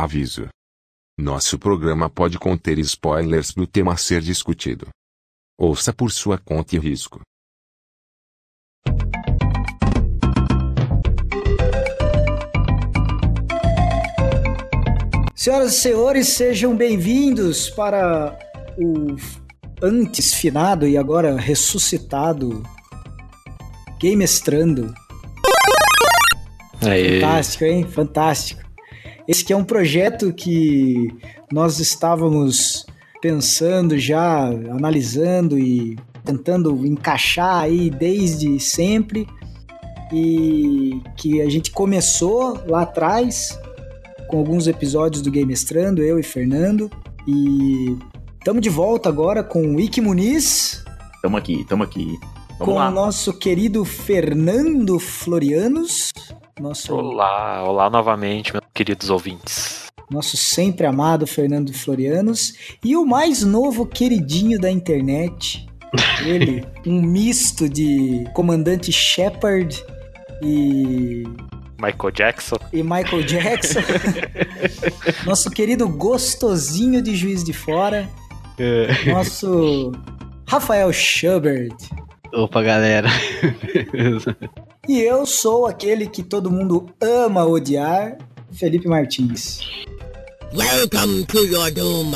Aviso: Nosso programa pode conter spoilers do tema a ser discutido. Ouça por sua conta e risco. Senhoras e senhores, sejam bem-vindos para o antes finado e agora ressuscitado Gamestrando. Aê. Fantástico, hein? Fantástico. Esse que é um projeto que nós estávamos pensando já, analisando e tentando encaixar aí desde sempre e que a gente começou lá atrás com alguns episódios do Gamestrando, eu e Fernando, e estamos de volta agora com o Ike Muniz, Tamo aqui, tamo aqui. Vamos com lá. o nosso querido Fernando Florianos, nosso, Olá, olá novamente, meus queridos ouvintes. nosso sempre amado Fernando Florianos, e o mais novo queridinho da internet, ele, um misto de comandante Shepard e, Michael Jackson. e Michael Jackson, nosso querido gostosinho de Juiz de Fora, nosso Rafael Schubert. Opa, galera. E eu sou aquele que todo mundo ama odiar, Felipe Martins. Welcome to your doom.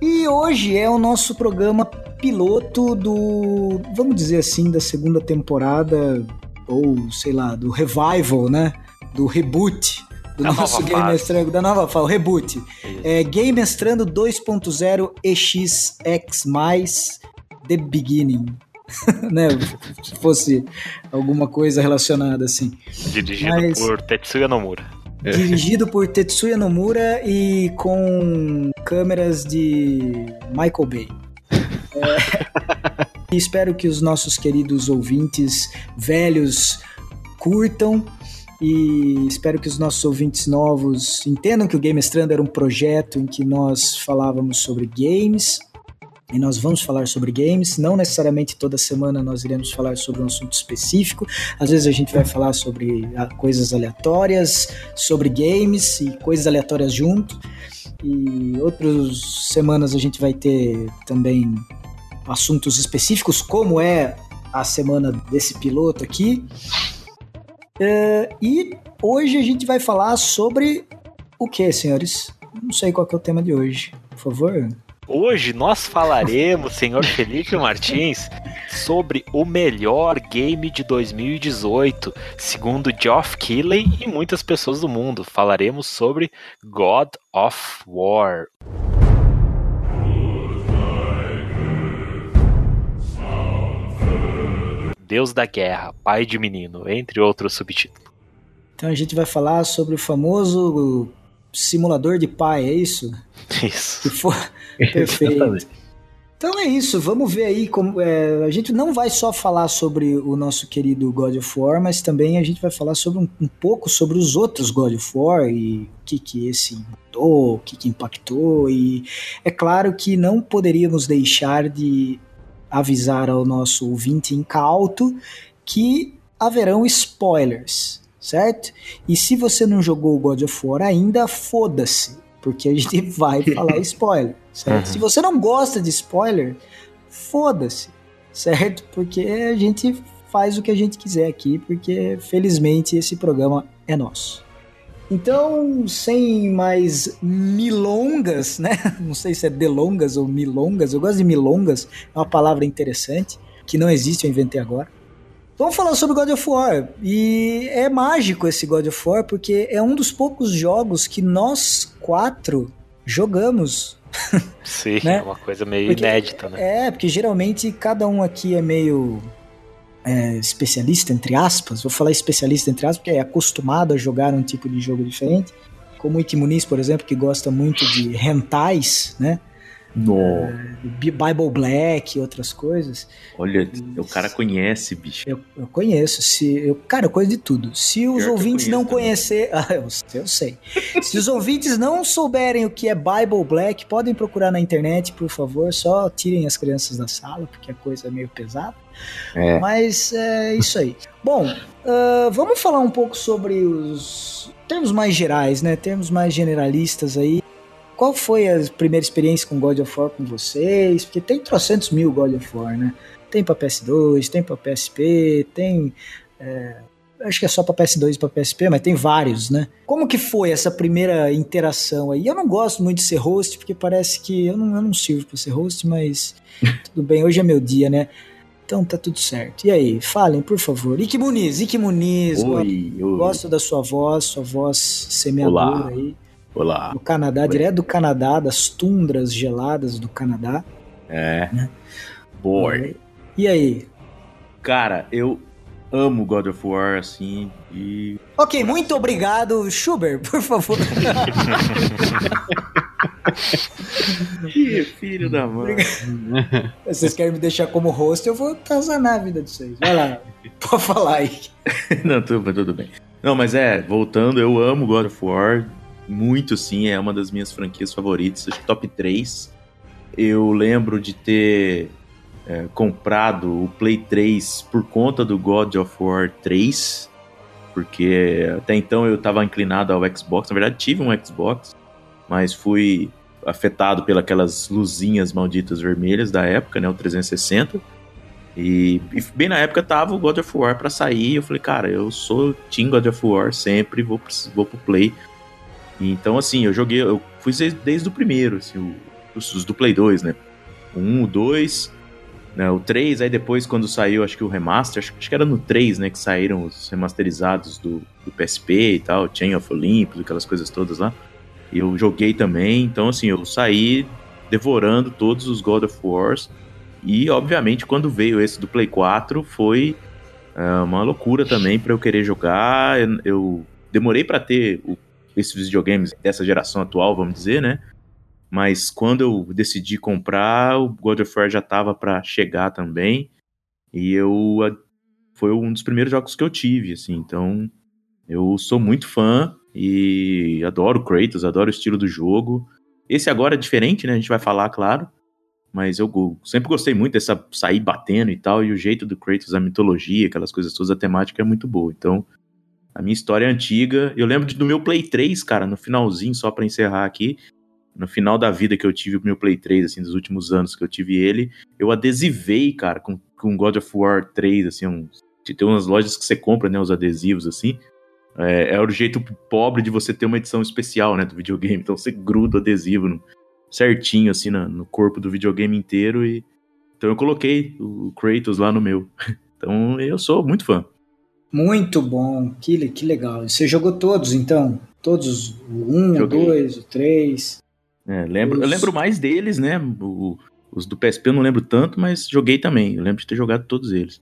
E hoje é o nosso programa piloto do, vamos dizer assim, da segunda temporada, ou sei lá, do revival, né? Do reboot do Da nosso Game fase. Mestrando, da nova fase, o reboot. É Game Mestrando 2.0 EXX+, The Beginning. né? Se fosse alguma coisa relacionada assim. Dirigido Mas- por Tetsuya Nomura. Dirigido por Tetsuya Nomura e com câmeras de Michael Bay. É, e espero que os nossos queridos ouvintes velhos curtam e espero que os nossos ouvintes novos entendam que o Game Strand era um projeto em que nós falávamos sobre games e nós vamos falar sobre games. Não necessariamente toda semana nós iremos falar sobre um assunto específico. Às vezes a gente vai falar sobre ah, coisas aleatórias, sobre games e coisas aleatórias junto. E outras semanas a gente vai ter também assuntos específicos, como é a semana desse piloto aqui. É, e hoje a gente vai falar sobre o que, senhores? Não sei qual é o tema de hoje. Por favor. Hoje nós falaremos, senhor Felipe Martins, sobre o melhor game de 2018, segundo Geoff Keighley e muitas pessoas do mundo. Falaremos sobre God of War. Deus da Guerra, Pai de Menino, entre outros subtítulos. Então a gente vai falar sobre o famoso simulador de pai, é isso? Isso. For perfeito. Então é isso, vamos ver aí como. é, a gente não vai só falar sobre o nosso querido God of War, mas também a gente vai falar sobre um, um pouco sobre os outros God of War e o que, que esse mudou, o que, que impactou. E é claro que não poderíamos deixar de avisar ao nosso ouvinte incauto que haverão spoilers, certo? E se você não jogou o God of War ainda, foda-se, porque a gente vai falar spoiler, certo? Uhum. Se você não gosta de spoiler, foda-se, certo? Porque a gente faz o que a gente quiser aqui, porque felizmente esse programa é nosso. Então, sem mais milongas, né? Não sei se é delongas ou milongas. Eu gosto de milongas, é uma palavra interessante, que não existe, eu inventei agora. Vamos falar sobre God of War. E é mágico esse God of War, porque é um dos poucos jogos que nós quatro jogamos. Sim, Né? é uma coisa meio Porque- inédita, né? É, porque geralmente cada um aqui é meio é, especialista, entre aspas. Vou falar especialista, entre aspas, porque é acostumado a jogar um tipo de jogo diferente. Como o Ike Muniz, por exemplo, que gosta muito de rentais, né? Nossa. Bible Black e outras coisas. Olha, o cara conhece, bicho. Eu, eu conheço. Se, eu, cara, eu conheço de tudo. Se os Pior ouvintes não conhecer. Ah, eu, eu sei. Se os ouvintes não souberem o que é Bible Black, podem procurar na internet, por favor. Só tirem as crianças da sala, porque a coisa é meio pesada. É. Mas é isso aí. Bom, ah, vamos falar um pouco sobre os termos mais gerais, né? Termos mais generalistas aí. Qual foi a primeira experiência com God of War com vocês? Porque tem trocentos mil God of War, né? Tem pra PS2, tem pra PSP, tem. é, acho que é só pra PS2 e pra PSP, mas tem vários, né? Como que foi essa primeira interação aí? Eu não gosto muito de ser host, porque parece que eu não, eu não sirvo pra ser host, mas tudo bem, hoje é meu dia, né? Então tá tudo certo. E aí, falem, por favor. Ike Muniz, Ike Muniz, Oi, oi. gosto da sua voz, sua voz semeadora Olá. aí. Olá. Do Canadá, Oi. direto do Canadá, das tundras geladas do Canadá. É. Né? Boy. E aí? Cara, eu amo God of War, assim, e. Ok, muito obrigado. Schubert, por favor. Que filho da mãe. Vocês querem me deixar como host, eu vou atazanar a vida de vocês. Vai lá, pode falar aí. Não, tudo, tudo bem. Não, mas é, voltando, eu amo God of War. Muito sim, é uma das minhas franquias favoritas, acho que top 3. Eu lembro de ter é, comprado o Play 3 por conta do God of War 3, porque até então eu estava inclinado ao Xbox. Na verdade, tive um Xbox, mas fui afetado pelas luzinhas malditas vermelhas da época, né, o 360. E, e bem na época tava o God of War pra sair. Eu falei, cara, eu sou Team God of War sempre, vou, vou pro Play. Então, assim, eu joguei, eu fui desde, desde o primeiro, assim, o- os, os do Play 2, né? O 1, o 2, né, o 3, aí depois quando saiu, acho que o remaster, acho, acho que era no 3, né, que saíram os remasterizados do, do PSP e tal, Chain of Olympus, aquelas coisas todas lá. Eu joguei também, então assim, eu saí devorando todos os God of Wars. E, obviamente, quando veio esse do Play 4, foi ah, uma loucura também pra eu querer jogar. Eu, eu demorei pra ter o- esses videogames dessa geração atual, vamos dizer, né? Mas quando eu decidi comprar, o God of War já tava pra chegar também. E eu foi um dos primeiros jogos que eu tive, assim. Então, eu sou muito fã e adoro Kratos, adoro o estilo do jogo. Esse agora é diferente, né? A gente vai falar, claro. Mas eu sempre gostei muito dessa sair batendo e tal, e o jeito do Kratos, a mitologia, aquelas coisas todas, a temática é muito boa. Então, a minha história é antiga. Eu lembro de- do meu Play 3, cara, no finalzinho, só pra encerrar aqui. No final da vida que eu tive o meu Play 3, assim, dos últimos anos que eu tive ele, eu adesivei, cara, com, com God of War 3, assim, tem umas lojas que você compra, né, os adesivos, assim. É, é o jeito pobre de você ter uma edição especial, né, do videogame. Então você gruda o adesivo no, certinho, assim, na- no corpo do videogame inteiro. e Então eu coloquei o Kratos lá no meu. Então eu sou muito fã. Muito bom, que, que legal. Você jogou todos, então? Todos, o 1, o Joguei. 2, o 3. É, lembro, eu Os- lembro mais deles, né? o- os do PSP eu não lembro tanto, mas joguei também. Eu lembro de ter jogado todos eles.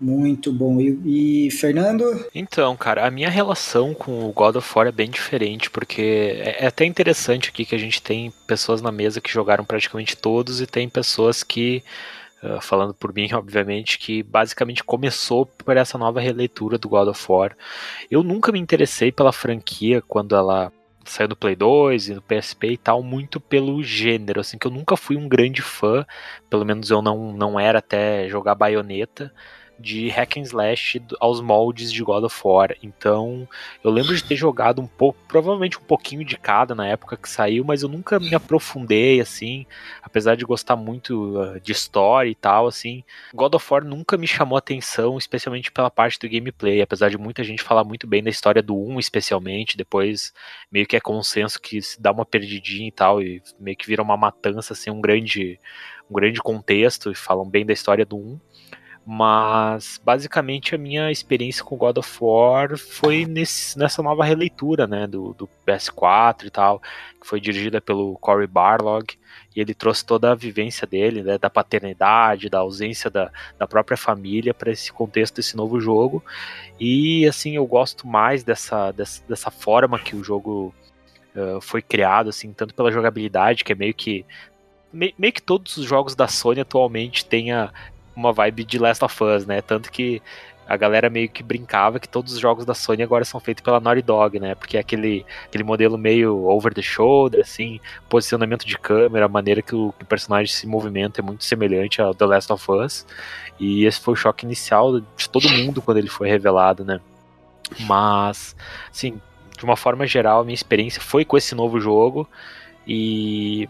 Muito bom. E, e Fernando? Então, cara, a minha relação com o God of War é bem diferente, porque é é até interessante aqui que a gente tem pessoas na mesa que jogaram praticamente todos e tem pessoas que, ah, falando por mim, obviamente, que basicamente começou por essa nova releitura do God of War. Eu nunca me interessei pela franquia quando ela saiu do Play 2 e no PSP e tal, muito pelo gênero, assim, que eu nunca fui um grande fã, pelo menos eu não, não era até jogar baioneta de hack and slash aos moldes de God of War. Então, eu lembro de ter jogado um pouco, provavelmente um pouquinho de cada na época que saiu, mas eu nunca me aprofundei assim, apesar de gostar muito uh, de história e tal, assim. God of War nunca me chamou atenção, especialmente pela parte do gameplay, apesar de muita gente falar muito bem da história do 1, especialmente, depois meio que é consenso que se dá uma perdidinha e tal e meio que vira uma matança assim, um grande um grande contexto e falam bem da história do 1. Mas basicamente a minha experiência com God of War foi nesse, nessa nova releitura, né, do, do PS4 e tal, que foi dirigida pelo Cory Barlog, e ele trouxe toda a vivência dele, né, da paternidade, da ausência da, da própria família para esse contexto desse novo jogo. E assim, eu gosto mais dessa, dessa, dessa forma que o jogo uh, foi criado, assim, tanto pela jogabilidade, que é meio que me, meio que todos os jogos da Sony atualmente tenha uma vibe de Last of Us, né? Tanto que a galera meio que brincava que todos os jogos da Sony agora são feitos pela Naughty Dog, né? Porque é aquele, aquele modelo meio over the shoulder, assim, posicionamento de câmera, a maneira que o, que o personagem se movimenta é muito semelhante ao The Last of Us. E esse foi o choque inicial de todo mundo quando ele foi revelado, né? Mas, assim, de uma forma geral, a minha experiência foi com esse novo jogo e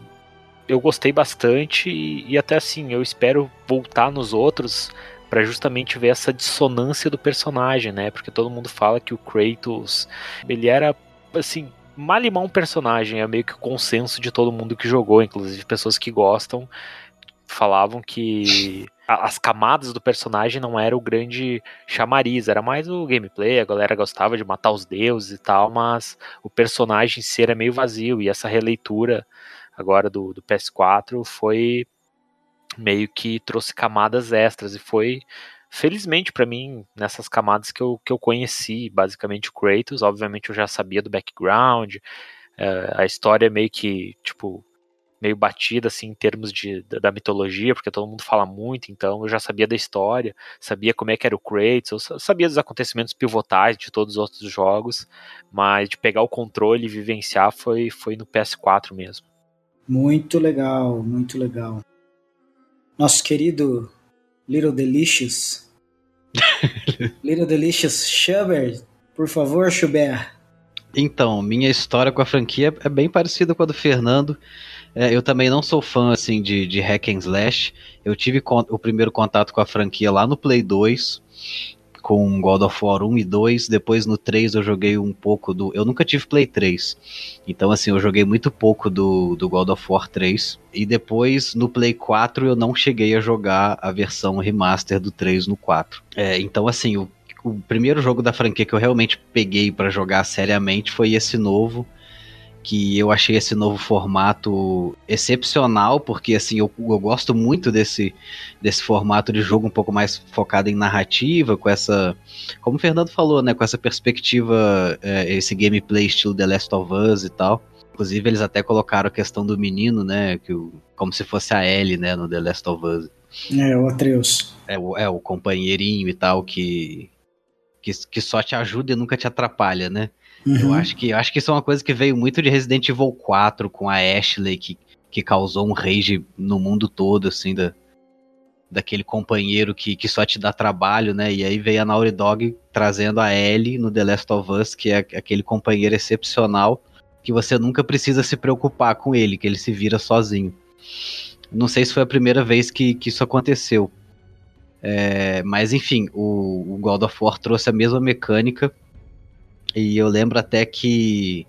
eu gostei bastante e, e até assim, eu espero voltar nos outros para justamente ver essa dissonância do personagem, né? Porque todo mundo fala que o Kratos, ele era assim, malimar um personagem, é meio que o consenso de todo mundo que jogou, inclusive pessoas que gostam falavam que as camadas do personagem não era o grande chamariz, era mais o gameplay, a galera gostava de matar os deuses e tal, mas o personagem em si era meio vazio, e essa releitura agora do, do PS4 foi meio que trouxe camadas extras, e foi felizmente para mim, nessas camadas que eu, que eu conheci, basicamente o Kratos, obviamente eu já sabia do background, é, a história meio que, tipo, meio batida assim em termos de, da, mitologia, porque todo mundo fala muito, então eu já sabia da história, sabia como é que era o Kratos, eu sabia dos acontecimentos pivotais de todos os outros jogos, mas de pegar o controle e vivenciar foi, foi no PS4 mesmo. Muito legal, muito legal. Nosso querido Little Delicious. Little Delicious Schubert, por favor, Schubert. Então, minha história com a franquia é bem parecida com a do Fernando. É, eu também não sou fã assim de, de hack and slash. Eu tive o primeiro contato com a franquia lá no Play 2, com God of War 1 e 2. Depois no 3 eu joguei um pouco do. Eu nunca tive Play 3. Então, assim, eu joguei muito pouco do, do God of War 3. E depois no Play 4 eu não cheguei a jogar a versão remaster do 3 no 4. É, então, assim, o, o primeiro jogo da franquia que eu realmente peguei para jogar seriamente foi esse novo que eu achei esse novo formato excepcional, porque assim, eu, eu, gosto muito desse, desse formato de jogo um pouco mais focado em narrativa, com essa, como o Fernando falou, né, com essa perspectiva, é, esse gameplay estilo The Last of Us e tal. Inclusive, eles até colocaram a questão do menino, né, que o, como se fosse a Ellie, né, no The Last of Us. É, o Atreus. É, o, é, o companheirinho e tal, que, que, que só te ajuda e nunca te atrapalha, né? Uhum. Eu acho que eu acho que isso é uma coisa que veio muito de Resident Evil 4 com a Ashley que, que causou um rage no mundo todo assim da daquele companheiro que, que só te dá trabalho, né? E aí veio a Naughty Dog trazendo a Ellie no The Last of Us, que é aquele companheiro excepcional que você nunca precisa se preocupar com ele, que ele se vira sozinho. Não sei se foi a primeira vez que, que isso aconteceu. É, mas enfim, o, o God of War trouxe a mesma mecânica e eu lembro até que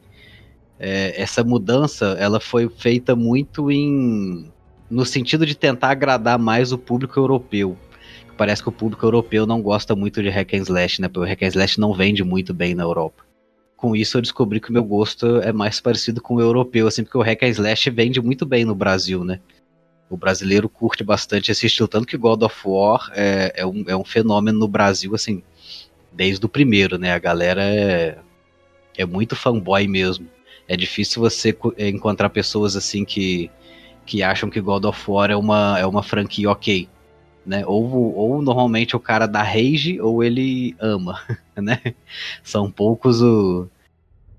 é, essa mudança ela foi feita muito em no sentido de tentar agradar mais o público europeu. Parece que o público europeu não gosta muito de hack and slash, né? Porque o hack and slash não vende muito bem na Europa. Com isso eu descobri que o meu gosto é mais parecido com o europeu, assim, porque o hack and slash vende muito bem no Brasil, né? O brasileiro curte bastante esse estilo, tanto que God of War é, é, um, é um fenômeno no Brasil, assim, desde o primeiro, né? A galera é, é muito fanboy mesmo. É difícil você é, encontrar pessoas assim que, que acham que God of War é uma, é uma franquia ok. Né? Ou, ou normalmente o cara dá rage ou ele ama, né? São poucos o,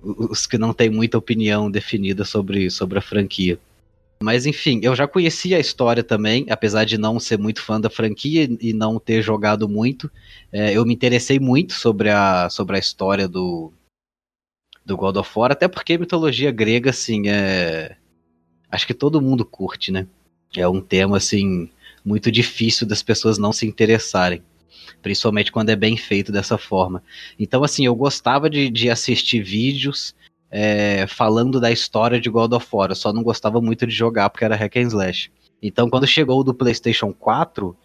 os que não têm muita opinião definida sobre, sobre a franquia. Mas enfim, eu já conhecia a história também, apesar de não ser muito fã da franquia e não ter jogado muito. É, eu me interessei muito sobre a, sobre a história do, do God of War, até porque mitologia grega, assim, é. Acho que todo mundo curte, né? É um tema, assim, muito difícil das pessoas não se interessarem. Principalmente quando é bem feito dessa forma. Então, assim, eu gostava de, de assistir vídeos é, falando da história de God of War. Eu só não gostava muito de jogar porque era hack and slash. Então, quando chegou o do PlayStation 4,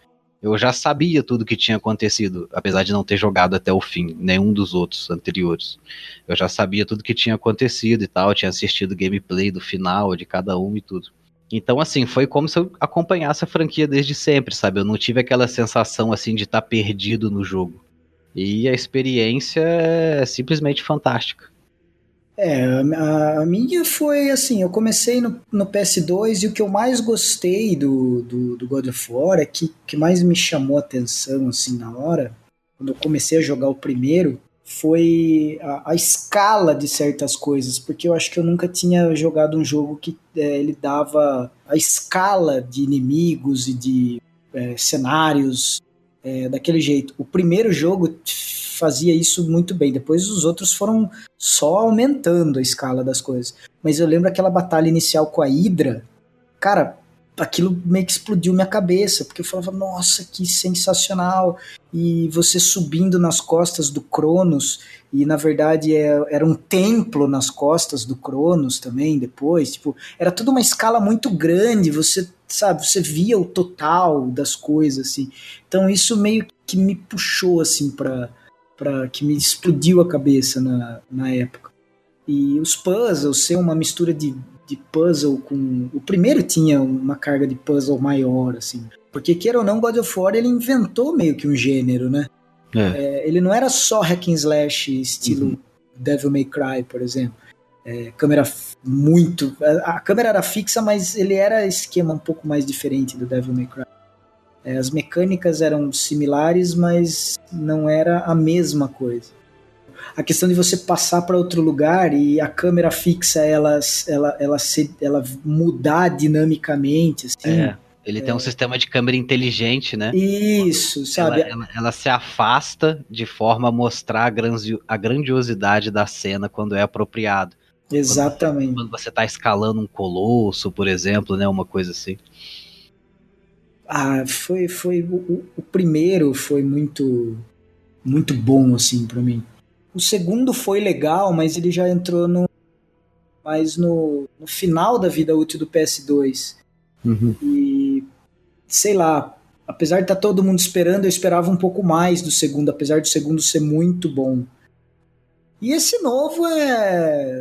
eu já sabia tudo que tinha acontecido, apesar de não ter jogado até o fim, nenhum dos outros anteriores. Eu já sabia tudo que tinha acontecido e tal, tinha assistido gameplay do final, de cada um e tudo. Então, assim, foi como se eu acompanhasse a franquia desde sempre, sabe? Eu não tive aquela sensação, assim, de estar perdido no jogo. E a experiência é simplesmente fantástica. É, a, a, minha foi assim, eu comecei no, no, PS2 e o que eu mais gostei do, do, do God of War é que que mais me chamou a atenção assim na hora, quando eu comecei a jogar o primeiro, foi a, a, escala de certas coisas, porque eu acho que eu nunca tinha jogado um jogo que é, ele dava a escala de inimigos e de é, cenários é, daquele jeito. O primeiro jogo fazia isso muito bem, depois os outros foram só aumentando a escala das coisas. Mas eu lembro aquela batalha inicial com a Hydra, cara, aquilo meio que explodiu minha cabeça, porque eu falava, nossa, que sensacional. E você subindo nas costas do Cronos, e na verdade é, era um templo nas costas do Cronos também, depois, tipo, era tudo uma escala muito grande, você, sabe, você via o total das coisas, assim. Então isso meio que me puxou, assim, pra, pra que me explodiu a cabeça na, na época. E os puzzles ser uma mistura de de puzzle com. O primeiro tinha uma carga de puzzle maior, assim. Porque, queira ou não, God of War ele inventou meio que um gênero, né? É. É, ele não era só hack and slash estilo uhum. Devil May Cry, por exemplo. É, câmera muito. A, a, câmera era fixa, mas ele era esquema um pouco mais diferente do Devil May Cry. É, as mecânicas eram similares, mas não era a mesma coisa a questão de você passar para outro lugar e a câmera fixa ela, ela, ela, se, ela mudar dinamicamente. Assim. É. Ele é. tem um sistema de câmera inteligente, né? Isso, sabe? Ela, ela, ela, se afasta de forma a mostrar a, grandiosidade da cena quando é apropriado. Exatamente. Quando você está escalando um colosso, por exemplo, né? Uma coisa assim. Ah, foi, foi o, o primeiro foi muito muito bom assim para mim. O segundo foi legal, mas ele já entrou no mais no, no final da vida útil do PS2. Uhum. E sei lá, apesar de estar tá todo mundo esperando, eu esperava um pouco mais do segundo, apesar do segundo ser muito bom. E esse novo é.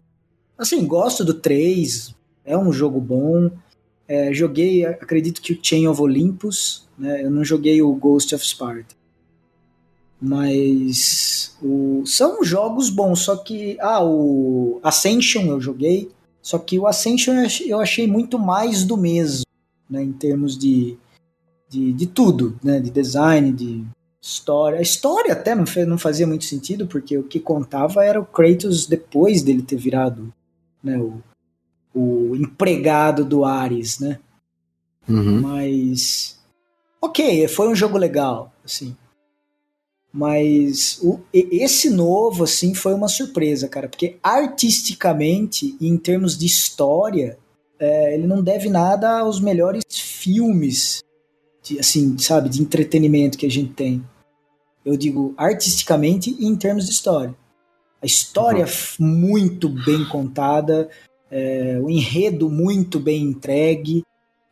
Assim, gosto do 3, é um jogo bom. É, joguei, acredito que o Chain of Olympus, né? Eu não joguei o Ghost of Sparta. Mas o, são jogos bons, só que. Ah, o Ascension eu joguei. Só que o Ascension eu achei muito mais do mesmo, né, em termos de, de, de tudo, né, de design, de história. A história até não, fez, não fazia muito sentido, porque o que contava era o Kratos depois dele ter virado né, o, o empregado do Ares, né? Uhum. Mas. Ok, foi um jogo legal, assim. Mas o, esse novo, assim, foi uma surpresa, cara, porque artisticamente e em termos de história, é, ele não deve nada aos melhores filmes, de, assim, sabe, de entretenimento que a gente tem. Eu digo artisticamente e em termos de história. A história uhum. muito bem contada, é, o enredo muito bem entregue,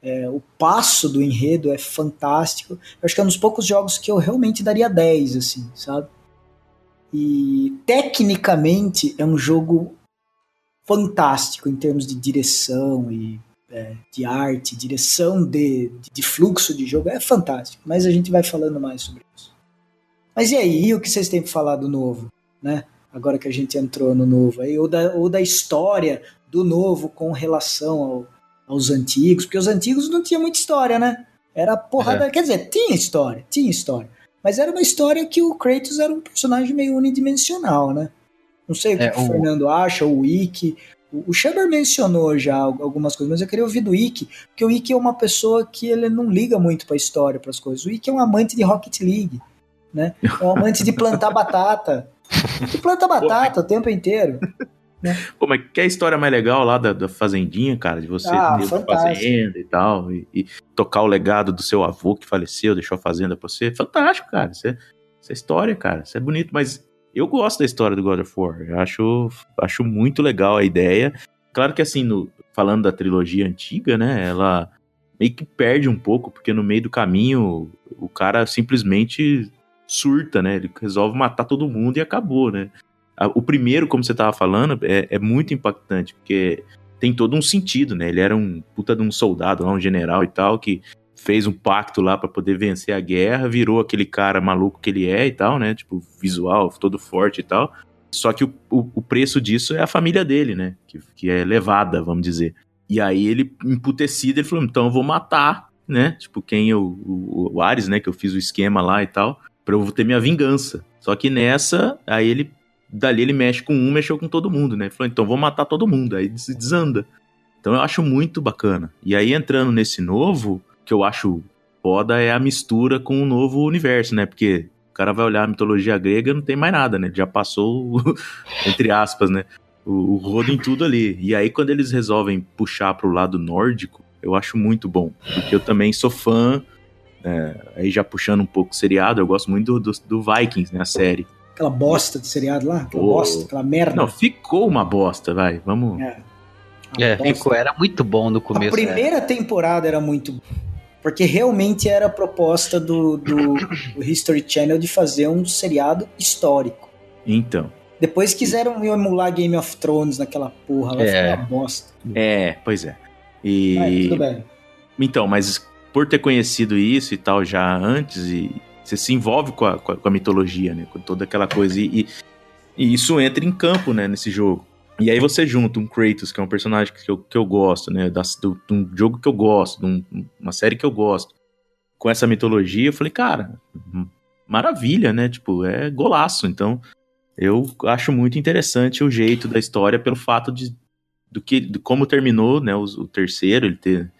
é, o passo do enredo é fantástico. Eu acho que é um dos poucos jogos que eu realmente daria 10, assim, sabe? E tecnicamente é um jogo fantástico em termos de direção e é, de arte, direção de, de fluxo de jogo, é fantástico. Mas a gente vai falando mais sobre isso. Mas e aí, e o que vocês têm para falar do novo, né? Agora que a gente entrou no novo aí, ou da, ou da história do novo com relação ao, aos antigos, porque os antigos não tinha muita história, né? Era porrada. É. Quer dizer, tinha história, tinha história. Mas era uma história que o Kratos era um personagem meio unidimensional, né? Não sei o que, é, que o Fernando acha, o Wiki. O Shaber mencionou já algumas coisas, mas eu queria ouvir do Wiki, porque o Wiki é uma pessoa que ele não liga muito pra história, para as coisas. O Wiki é um amante de Rocket League, né? É um amante de plantar batata. Que planta batata o tempo inteiro. Né? Pô, mas que é a história mais legal lá da, da fazendinha, cara, de você ah, fazenda e tal, e, e, tocar o legado do seu avô que faleceu, deixou a fazenda pra você. Fantástico, cara. Isso é, isso é história, cara. Isso é bonito, mas eu gosto da história do God of War. Eu acho, acho muito legal a ideia. Claro que assim, no, falando da trilogia antiga, né, ela meio que perde um pouco, porque no meio do caminho o cara simplesmente surta, né? Ele resolve matar todo mundo e acabou, né? O primeiro, como você estava falando, é, é, muito impactante, porque tem todo um sentido, né? Ele era um puta de um soldado lá, um general e tal, que fez um pacto lá para poder vencer a guerra, virou aquele cara maluco que ele é e tal, né? Tipo, visual, todo forte e tal. Só que o, o, o preço disso é a família dele, né? Que, que é levada, vamos dizer. E aí ele, emputecido, ele falou: então eu vou matar, né? Tipo, quem eu. O, o Ares, né? Que eu fiz o esquema lá e tal, pra eu ter minha vingança. Só que nessa, aí ele. Dali ele mexe com um, mexeu com todo mundo, né? Ele falou: então vou matar todo mundo. Aí desanda. Então eu acho muito bacana. E aí entrando nesse novo, que eu acho foda é a mistura com o novo universo, né? Porque o cara vai olhar a mitologia grega não tem mais nada, né? Já passou, entre aspas, né? O, o rodo em tudo ali. E aí, quando eles resolvem puxar pro lado nórdico, eu acho muito bom. Porque eu também sou fã, é, aí já puxando um pouco o seriado, eu gosto muito do, do, do Vikings, né? A série. Aquela bosta de seriado lá, aquela oh. bosta, aquela merda. Não, ficou uma bosta, vai, vamos. É, é ficou, era muito bom no começo. A primeira é. temporada era muito porque realmente era a proposta do, do, do, History Channel de fazer um seriado histórico. Então. Depois quiseram emular Game of Thrones naquela porra, lá é. uma bosta. É, pois é. E. É, tudo bem. Então, mas por ter conhecido isso e tal já antes, e você se envolve com a, com a mitologia, né? Com toda aquela coisa. E, e, isso entra em campo, né, nesse jogo. E aí você junta um Kratos, que é um personagem que eu, que eu gosto, né? Da, do, de um jogo que eu gosto, de um, uma série que eu gosto, com essa mitologia, eu falei, cara, maravilha, né? Tipo, é golaço. Então, eu acho muito interessante o jeito da história pelo fato de do que de como terminou, né? O, o terceiro, ele ter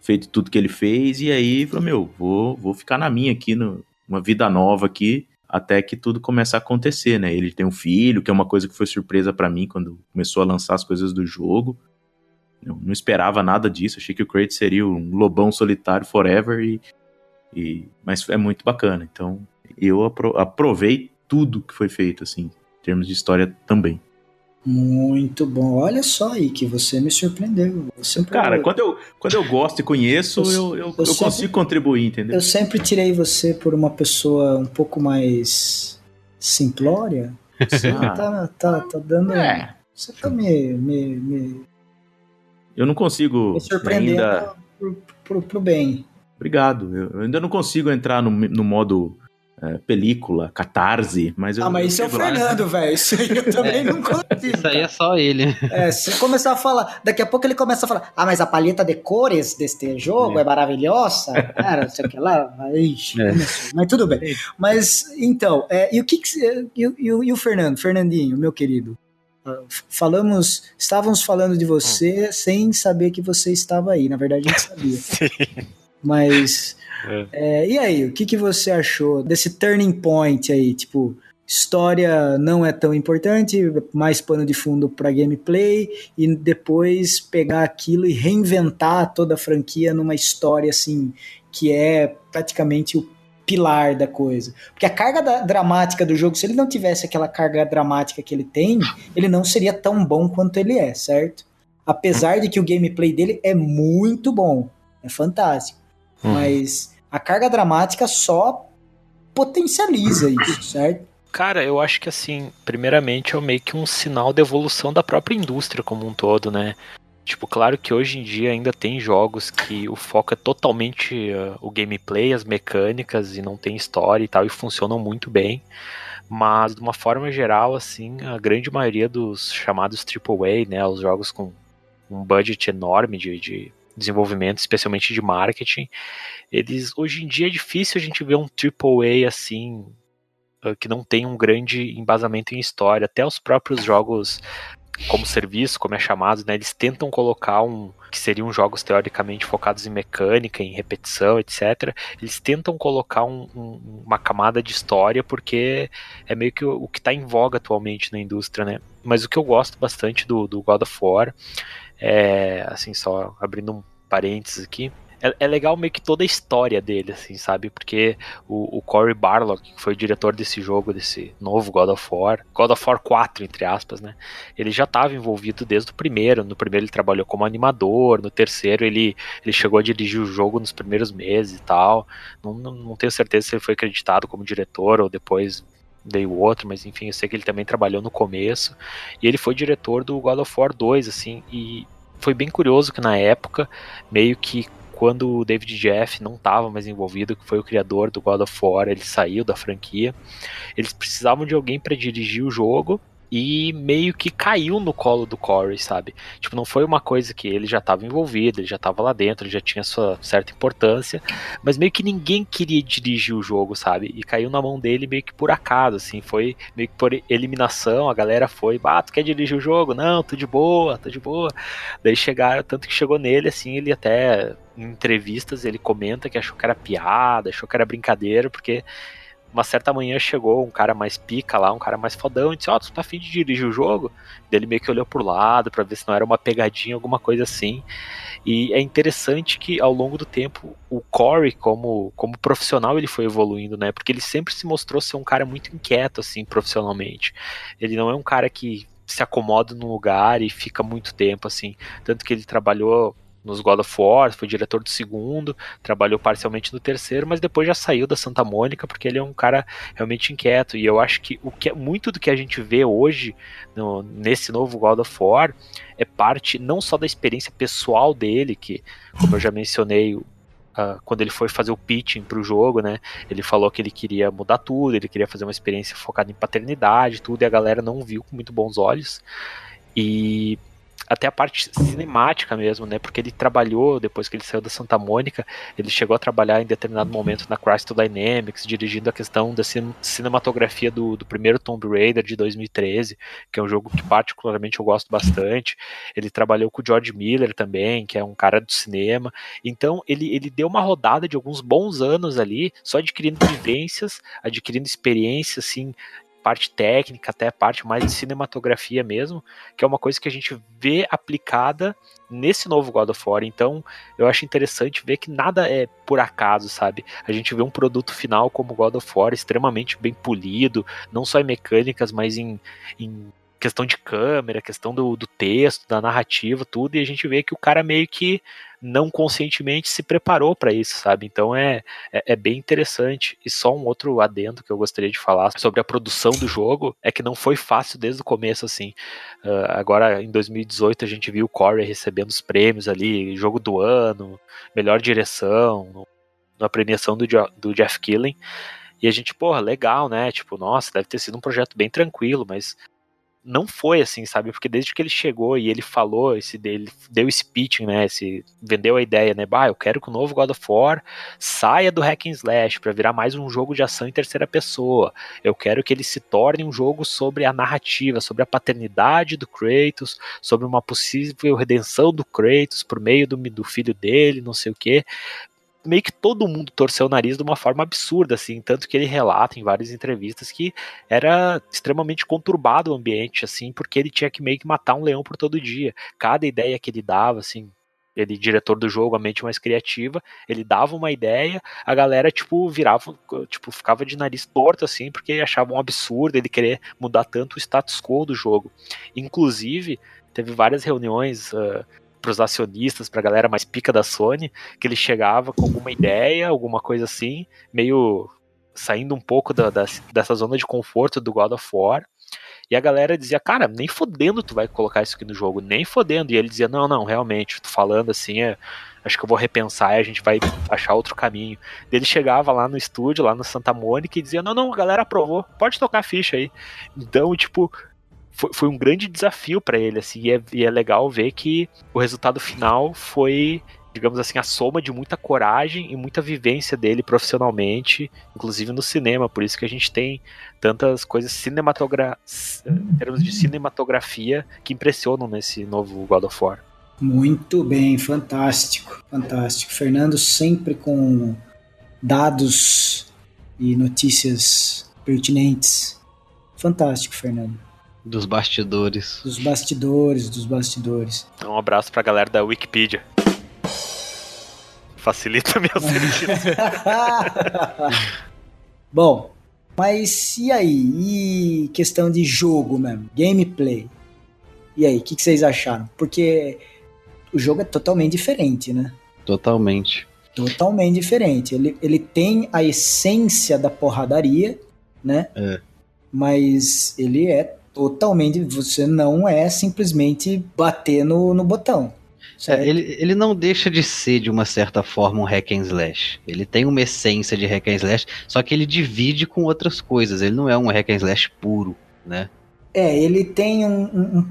feito tudo que ele fez, e aí falou, meu, vou, vou ficar na minha aqui, no, uma vida nova aqui até que tudo começa a acontecer, né? Ele tem um filho, que é uma coisa que foi surpresa para mim quando começou a lançar as coisas do jogo. Eu não esperava nada disso, achei que o Kratos seria um lobão solitário forever e, e mas é muito bacana. Então, eu apro aprovei tudo que foi feito assim, em termos de história também. Muito bom. Olha só aí que você me surpreendeu. Você Cara, quando eu, quando eu gosto e conheço, eu, eu, eu, eu sempre, consigo contribuir, entendeu? Eu sempre tirei você por uma pessoa um pouco mais simplória. Você ah. tá, tá, tá dando. É. Você tá me, me, me. Eu não consigo. Me surpreender ainda... pro, pro, pro, bem. Obrigado. Eu ainda não consigo entrar no, no modo é, película, catarse, mas eu. Ah, mas isso é o Fernando, velho. Isso aí eu também é. não consigo. Isso aí é só ele. É, se começar a falar, daqui a pouco ele começa a falar, ah, mas a paleta de cores deste jogo é, é maravilhosa. Cara, não sei o que lá. Ixi, é. Mas tudo bem. Mas, então, é, e o que, que e, e, e o Fernando, Fernandinho, meu querido? Falamos, estávamos falando de você hum. sem saber que você estava aí. Na verdade, a gente sabia. Sim. Mas é. É, e aí, o que, que você achou desse turning point aí? Tipo, história não é tão importante, mais pano de fundo para gameplay e depois pegar aquilo e reinventar toda a franquia numa história assim que é praticamente o pilar da coisa. Porque a carga da, dramática do jogo, se ele não tivesse aquela carga dramática que ele tem, ele não seria tão bom quanto ele é, certo? Apesar de que o gameplay dele é muito bom, é fantástico. Hum. Mas a carga dramática só potencializa isso, certo? Cara, eu acho que assim, primeiramente é meio que um sinal de evolução da própria indústria como um todo, né? Tipo, claro que hoje em dia ainda tem jogos que o foco é totalmente uh, o gameplay, as mecânicas e não tem história e tal, e funcionam muito bem. Mas de uma forma geral, assim, a grande maioria dos chamados AAA, né, os jogos com um budget enorme de, de desenvolvimento, especialmente de marketing, eles hoje em dia é difícil a gente ver um AAA assim ah, que não tem um grande embasamento em história. Até os próprios jogos como serviço, como é chamado, né, eles tentam colocar um que seriam jogos teoricamente focados em mecânica, em repetição, etc. Eles tentam colocar um, um, uma camada de história porque é meio que o, o que está em voga atualmente na indústria, né? Mas o que eu gosto bastante do, do God of War é, assim, só abrindo um parênteses aqui, é, é, legal meio que toda a história dele, assim, sabe? Porque o, o Cory que foi o diretor desse jogo, desse novo God of War, God of War 4, entre aspas, né? Ele já estava envolvido desde o primeiro. No primeiro ele trabalhou como animador, no terceiro ele, ele chegou a dirigir o jogo nos primeiros meses e tal. Não, não, não tenho certeza se ele foi acreditado como diretor ou depois veio outro, mas enfim, eu sei que ele também trabalhou no começo. E ele foi diretor do God of War 2, assim, e foi bem curioso que na época, meio que quando o David Jeff não estava mais envolvido, que foi o criador do God of War, ele saiu da franquia. Eles precisavam de alguém para dirigir o jogo e meio que caiu no colo do Corey, sabe? Tipo, não foi uma coisa que ele já estava envolvido, ele já estava lá dentro, ele já tinha sua certa importância, mas meio que ninguém queria dirigir o jogo, sabe? E caiu na mão dele meio que por acaso, assim, foi meio que por eliminação, a galera foi, ah, tu quer dirigir o jogo? Não, tô de boa, tô de boa. Daí chegaram, tanto que chegou nele, assim, ele até em entrevistas ele comenta que achou que era piada, achou que era brincadeira, porque uma certa manhã chegou um cara mais pica lá, um cara mais fodão, e disse: Ó, oh, tu tá afim de dirigir o jogo? Ele meio que olhou pro lado para ver se não era uma pegadinha, alguma coisa assim. E é interessante que ao longo do tempo o Corey, como, como profissional, ele foi evoluindo, né? Porque ele sempre se mostrou ser um cara muito inquieto, assim, profissionalmente. Ele não é um cara que se acomoda num lugar e fica muito tempo, assim. Tanto que ele trabalhou nos God of War, foi diretor do segundo, trabalhou parcialmente no terceiro, mas depois já saiu da Santa Mônica porque ele é um cara realmente inquieto. E eu acho que o que muito do que a gente vê hoje no, nesse novo God of War é parte não só da experiência pessoal dele, que, como eu já mencionei, Uh, quando ele foi fazer o pitching para o jogo, né? Ele falou que ele queria mudar tudo, ele queria fazer uma experiência focada em paternidade, tudo, e a galera não viu com muito bons olhos. E até a parte cinemática mesmo, né? Porque ele trabalhou, depois que ele saiu da Santa Mônica, ele chegou a trabalhar em determinado momento na Crystal Dynamics, dirigindo a questão da cinematografia do, do primeiro Tomb Raider de 2013, que é um jogo que particularmente eu gosto bastante. Ele trabalhou com o George Miller também, que é um cara do cinema. Então ele, ele deu uma rodada de alguns bons anos ali, só adquirindo vivências, adquirindo experiência, assim, parte técnica, até a parte mais de cinematografia mesmo, que é uma coisa que a gente vê aplicada nesse novo God of War. Então, eu acho interessante ver que nada é por acaso, sabe? A gente vê um produto final como God of War extremamente bem polido, não só em mecânicas, mas em, em questão de câmera, questão do, do texto, da narrativa, tudo, e a gente vê que o cara meio que não conscientemente se preparou para isso, sabe? Então é, é, é, bem interessante. E só um outro adendo que eu gostaria de falar sobre a produção do jogo é que não foi fácil desde o começo, assim. Uh, agora, em 2018, a gente viu o Corey recebendo os prêmios ali, jogo do ano, melhor direção, no, na premiação do, do Jeff Killen. E a gente, porra, legal, né? Tipo, nossa, deve ter sido um projeto bem tranquilo, mas não foi assim, sabe? Porque desde que ele chegou e ele falou, esse dele deu esse pitching, né? Esse, vendeu a ideia, né? Bah, eu quero que o novo God of War saia do hack and slash para virar mais um jogo de ação em terceira pessoa. Eu quero que ele se torne um jogo sobre a narrativa, sobre a paternidade do Kratos, sobre uma possível redenção do Kratos por meio do, do filho dele, não sei o que meio que todo mundo torceu o nariz de uma forma absurda, assim, tanto que ele relata em várias entrevistas que era extremamente conturbado o ambiente, assim, porque ele tinha que meio que matar um leão por todo dia. Cada ideia que ele dava, assim, ele diretor do jogo, a mente mais criativa, ele dava uma ideia, a galera tipo virava, tipo ficava de nariz torto assim, porque achavam um absurdo ele querer mudar tanto o status quo do jogo. Inclusive, teve várias reuniões uh, para os acionistas, para a galera mais pica da Sony, que ele chegava com alguma ideia, alguma coisa assim, meio saindo um pouco da, da, dessa zona de conforto do God of War. E a galera dizia, cara, nem fodendo tu vai colocar isso aqui no jogo, nem fodendo. E ele dizia, não, não, realmente, tô falando assim, é, acho que eu vou repensar e a gente vai achar outro caminho. Ele chegava lá no estúdio, lá no Santa Mônica, e dizia, não, não, a galera aprovou, pode tocar a ficha aí. Então, tipo, foi, foi um grande desafio para ele, assim, e é, e é legal ver que o resultado final foi digamos assim, a soma de muita coragem e muita vivência dele profissionalmente, inclusive no cinema. Por isso que a gente tem tantas coisas cinematogra em termos de cinematografia que impressionam nesse novo God of War. Muito bem, fantástico, fantástico. Fernando sempre com dados e notícias pertinentes. Fantástico, Fernando. Dos bastidores. Dos bastidores, dos bastidores. Então, um abraço pra galera da Wikipedia. Facilita meu serviço. Bom, mas e aí? E questão de jogo mesmo? Gameplay? E aí, o que, que vocês acharam? Porque o jogo é totalmente diferente, né? Totalmente. Totalmente diferente. Ele, ele tem a essência da porradaria, né? É. Mas ele é totalmente. Você não é simplesmente bater no, no botão. É, ele, ele não deixa de ser, de uma certa forma, um hack and slash. Ele tem uma essência de hack and slash, só que ele divide com outras coisas. Ele não é um hack and slash puro, né? É, ele tem um. um-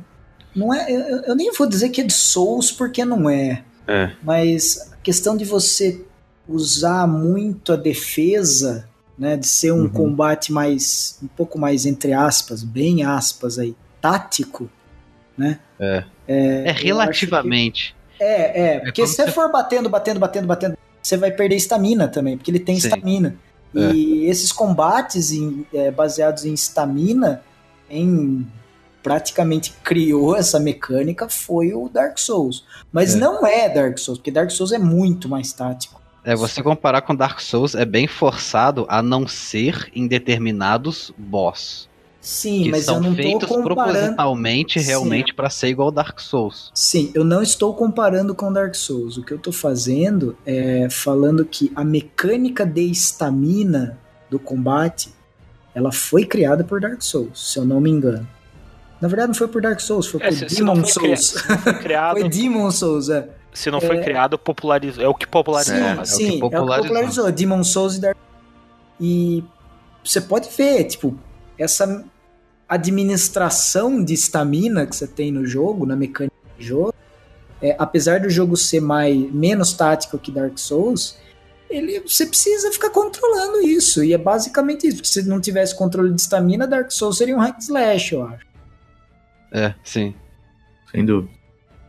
não é, eu, eu nem vou dizer que é de Souls, porque não é. É. Mas a questão de você usar muito a defesa, né? De ser um Uhum. combate mais. um pouco mais, entre aspas, bem aspas aí, tático. É eu acho que- relativamente. É, é, porque quando se você for batendo, batendo, batendo, batendo, você vai perder estamina também, porque ele tem estamina. E esses combates em- é, baseados em estamina, em praticamente criou essa mecânica foi o Dark Souls. Mas É. não é Dark Souls, porque Dark Souls é muito mais tático. É, você comparar com Dark Souls é bem forçado a não ser em determinados boss. Sim, que mas são eu não feitos tô comparando. propositalmente realmente pra ser igual ao Dark Souls. Sim, eu não estou comparando com Dark Souls. O que eu estou fazendo é falando que a mecânica de estamina do combate, ela foi criada por Dark Souls, se eu não me engano. Na verdade, não foi por Dark Souls, foi É, por se, se não Demon Souls. criado, Foi Demon Souls, é. Se não foi criado, popularizou. É o que popularizou. É, mas- o Sim, que é o que popularizou. popularizou. Demon Souls e Dark E você pode ver, tipo, essa administração de estamina que você tem no jogo, na mecânica do jogo, é, apesar do jogo ser mais, menos tático que Dark Souls, ele, você precisa ficar controlando isso. E é basicamente isso. Porque se não tivesse controle de estamina, Dark Souls seria um hack slash, eu acho. É, sim. Sem dúvida.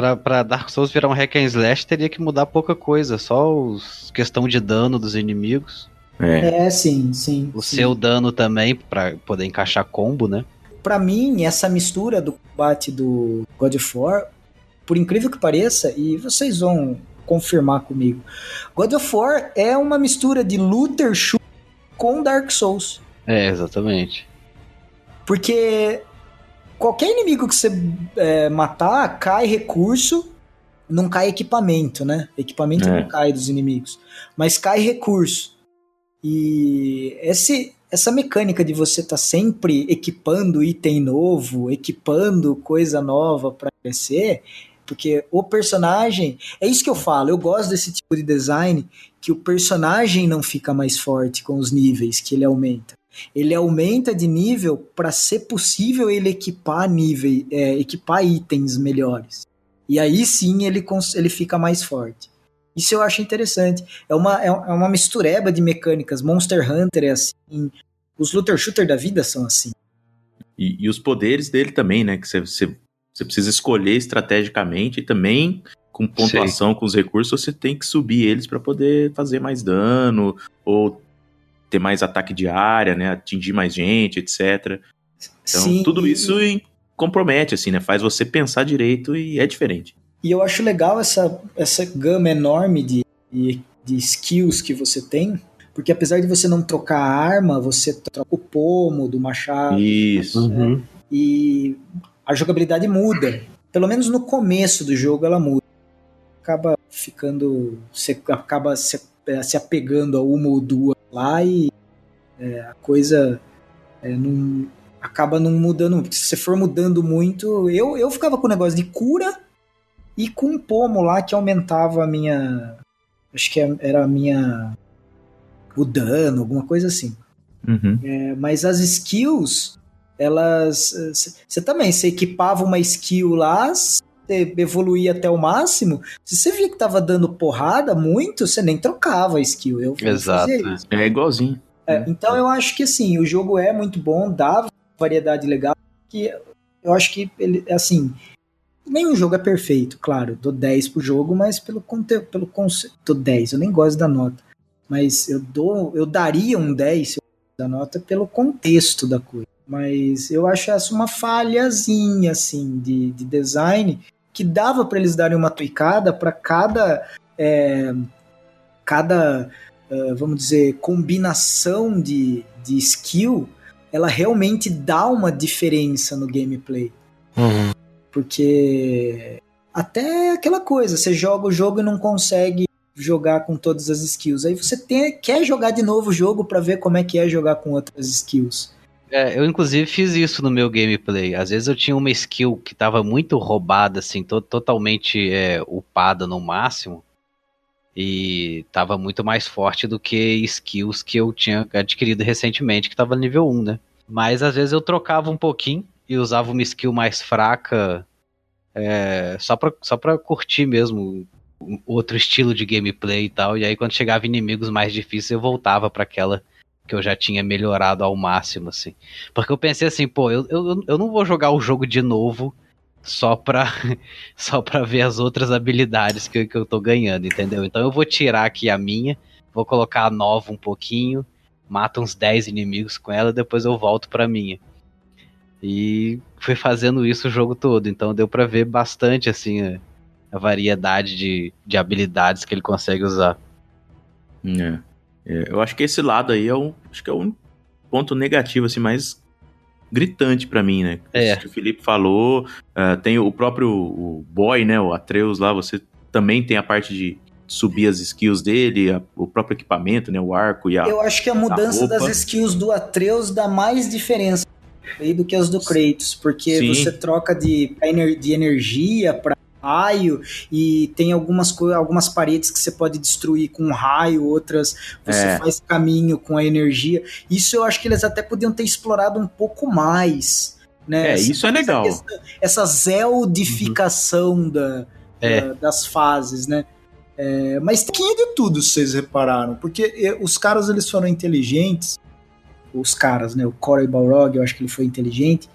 Pra, pra Dark Souls virar um hack and slash, teria que mudar pouca coisa. Só os questão de dano dos inimigos. É. É, sim, sim. O sim. seu dano também, pra poder encaixar combo, né? Pra mim, essa mistura do combate do God of War, por incrível que pareça, e vocês vão confirmar comigo, God of War é uma mistura de looter shooter com Dark Souls. É, exatamente. Porque qualquer inimigo que você é, matar, cai recurso, não cai equipamento, né? Equipamento É. não cai dos inimigos, mas cai recurso. E esse, essa mecânica de você estar sempre equipando item novo, equipando coisa nova para crescer, porque o personagem, é isso que eu falo, eu gosto desse tipo de design que o personagem não fica mais forte com os níveis que ele aumenta. Ele aumenta de nível para ser possível ele equipar nível, é, equipar itens melhores. E aí sim ele, ele fica mais forte. Isso eu acho interessante. É uma, é é uma mistureba de mecânicas. Monster Hunter é assim. Os looter shooter da vida são assim. E, e os poderes dele também, né? Que você, precisa escolher estrategicamente e também com pontuação, com os recursos, você tem que subir eles para poder fazer mais dano ou ter mais ataque de área, né? Atingir mais gente, etc. Então, Sim, tudo isso compromete, assim, né? Faz você pensar direito e é diferente. E eu acho legal essa, essa gama enorme de, de, de skills que você tem, porque apesar de você não trocar a arma, você troca o pomo do machado Isso. Uhum. e a jogabilidade muda. Pelo menos no começo do jogo ela muda. Acaba ficando. Você acaba se, se apegando a uma ou duas lá e é, a coisa é, não, acaba não mudando. Porque se você for mudando muito. Eu, eu ficava com o negócio de cura e com um pomo lá que aumentava a minha. Acho que era a minha. O dano, alguma coisa assim. Uhum. É, mas as skills, elas. Você também, você equipava uma skill lá, evoluía até o máximo. Se você via que tava dando porrada muito, você nem trocava a skill. Eu Exato, fazia é. isso. É igualzinho. É, então eu acho que assim, o jogo é muito bom, dá variedade legal. Que eu acho que ele, assim. Nenhum jogo é perfeito, claro. Dou 10 pro jogo, mas pelo conteúdo, pelo conceito. Dou 10, eu nem gosto da nota. Mas eu dou. Eu daria um 10 se eu gosto da nota pelo contexto da coisa. Mas eu acho essa uma falhazinha, assim, de, de design que dava para eles darem uma tweakada para cada. é, cada, eh, vamos dizer, combinação de, de skill, ela realmente dá uma diferença no gameplay. Porque até aquela coisa, você joga o jogo e não consegue jogar com todas as skills. Aí você tem, quer jogar de novo o jogo para ver como é que é jogar com outras skills. É, eu inclusive fiz isso no meu gameplay. Às vezes eu tinha uma skill que tava muito roubada, assim, to- totalmente é, upada no máximo. E tava muito mais forte do que skills que eu tinha adquirido recentemente, que tava nível 1, né? Mas às vezes eu trocava um pouquinho e usava uma skill mais fraca é, só, pra, só pra curtir mesmo outro estilo de gameplay e tal. E aí quando chegava inimigos mais difíceis eu voltava para aquela que eu já tinha melhorado ao máximo, assim. Porque eu pensei assim, pô, eu, eu, eu não vou jogar o jogo de novo só pra, só pra ver as outras habilidades que, que eu tô ganhando, entendeu? Então eu vou tirar aqui a minha, vou colocar a nova um pouquinho, mato uns 10 inimigos com ela, depois eu volto pra minha. E fui fazendo isso o jogo todo, então deu pra ver bastante, assim, a, a variedade de, de habilidades que ele consegue usar. É. É, eu acho que esse lado aí é o, acho que é o ponto negativo, assim, mais gritante para mim, né? É. que o Felipe falou, uh, tem o próprio o boy, né? O Atreus lá, você também tem a parte de subir as skills dele, a, o próprio equipamento, né? O arco e a. Eu acho que a mudança das skills do Atreus dá mais diferença aí do que as do Kratos, porque Sim. você troca de, de energia para raio e tem algumas algumas paredes que você pode destruir com raio, outras você É. faz caminho com a energia. Isso eu acho que eles até podiam ter explorado um pouco mais, né? É, isso é legal. Essa, essa zeldificação da, É. da- das fases, né? É, mas tem de tudo, vocês repararam, porque os caras eles foram inteligentes, os caras, né? O Corey Balrog, eu acho que ele foi inteligente,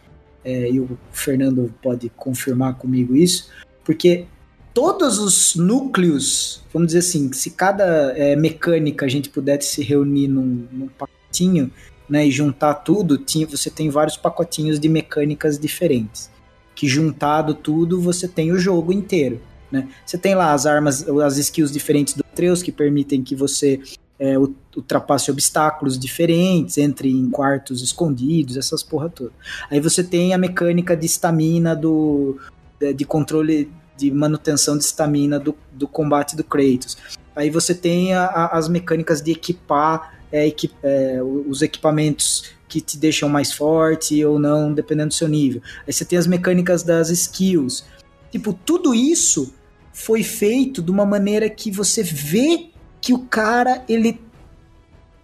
é, e o Fernando pode confirmar comigo isso, porque todos os núcleos, vamos dizer assim, se cada é, mecânica a gente pudesse se reunir num, num pacotinho, né, e juntar tudo, tinha, você tem vários pacotinhos de mecânicas diferentes. Que juntado tudo, você tem o jogo inteiro. Né? Você tem lá as armas, as skills diferentes do Atreus que permitem que você é, ultrapasse obstáculos diferentes, entre em quartos escondidos, essas porra toda. Aí você tem a mecânica de estamina do de, de controle de manutenção de estamina do, do combate do Kratos. Aí você tem a- a- as mecânicas de equipar é, equi- é, os equipamentos que te deixam mais forte ou não, dependendo do seu nível. Aí você tem as mecânicas das skills. Tipo, tudo isso foi feito de uma maneira que você vê que o cara ele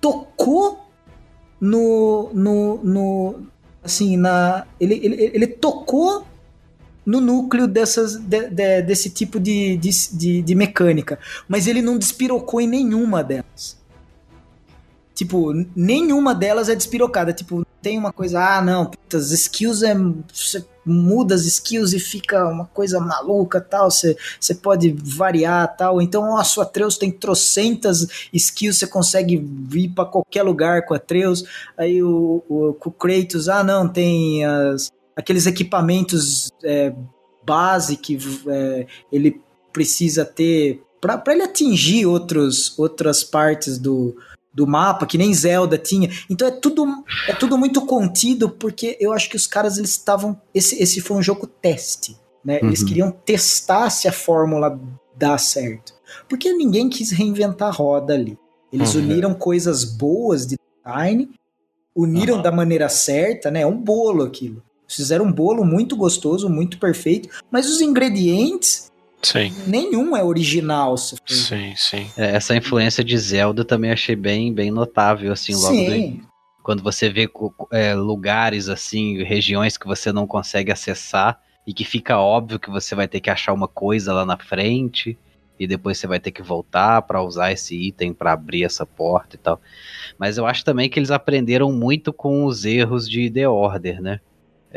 tocou no no, no assim na ele, ele, ele tocou no núcleo dessas de- de- desse tipo de, de, de, mecânica, mas ele não despirocou em nenhuma delas. Tipo, nenhuma delas é despirocada. Tipo, tem uma coisa, ah, não, as skills é. Você muda as skills e fica uma coisa maluca tal. Você você pode variar tal. Então, ó, sua Atreus tem trocentas skills, você consegue vir pra qualquer lugar com a Atreus. Aí o, o, o Kratos, ah, não, tem as, aqueles equipamentos é, base que é, ele precisa ter pra ele atingir outros, outras partes do, do mapa, que nem Zelda tinha. Então é tudo, é tudo muito contido, porque eu acho que os caras eles estavam. Esse, esse foi um jogo teste. Né? Eles Uhum. queriam testar se a fórmula dá certo. Porque ninguém quis reinventar a roda ali. Eles Uhum. uniram coisas boas de design, uniram Uhum. da maneira certa, né? É um bolo aquilo. Eles Fizeram um bolo muito gostoso, muito perfeito, mas os ingredientes, Sim, nenhum é original. sim, sim. É, essa influência de Zelda também achei bem, bem notável, assim, logo do, Sim, quando você vê é, lugares assim, regiões que você não consegue acessar e que fica óbvio que você vai ter que achar uma coisa lá na frente e depois você vai ter que voltar para usar esse item para abrir essa porta e tal. Mas eu acho também que eles aprenderam muito com os erros de The Order, né?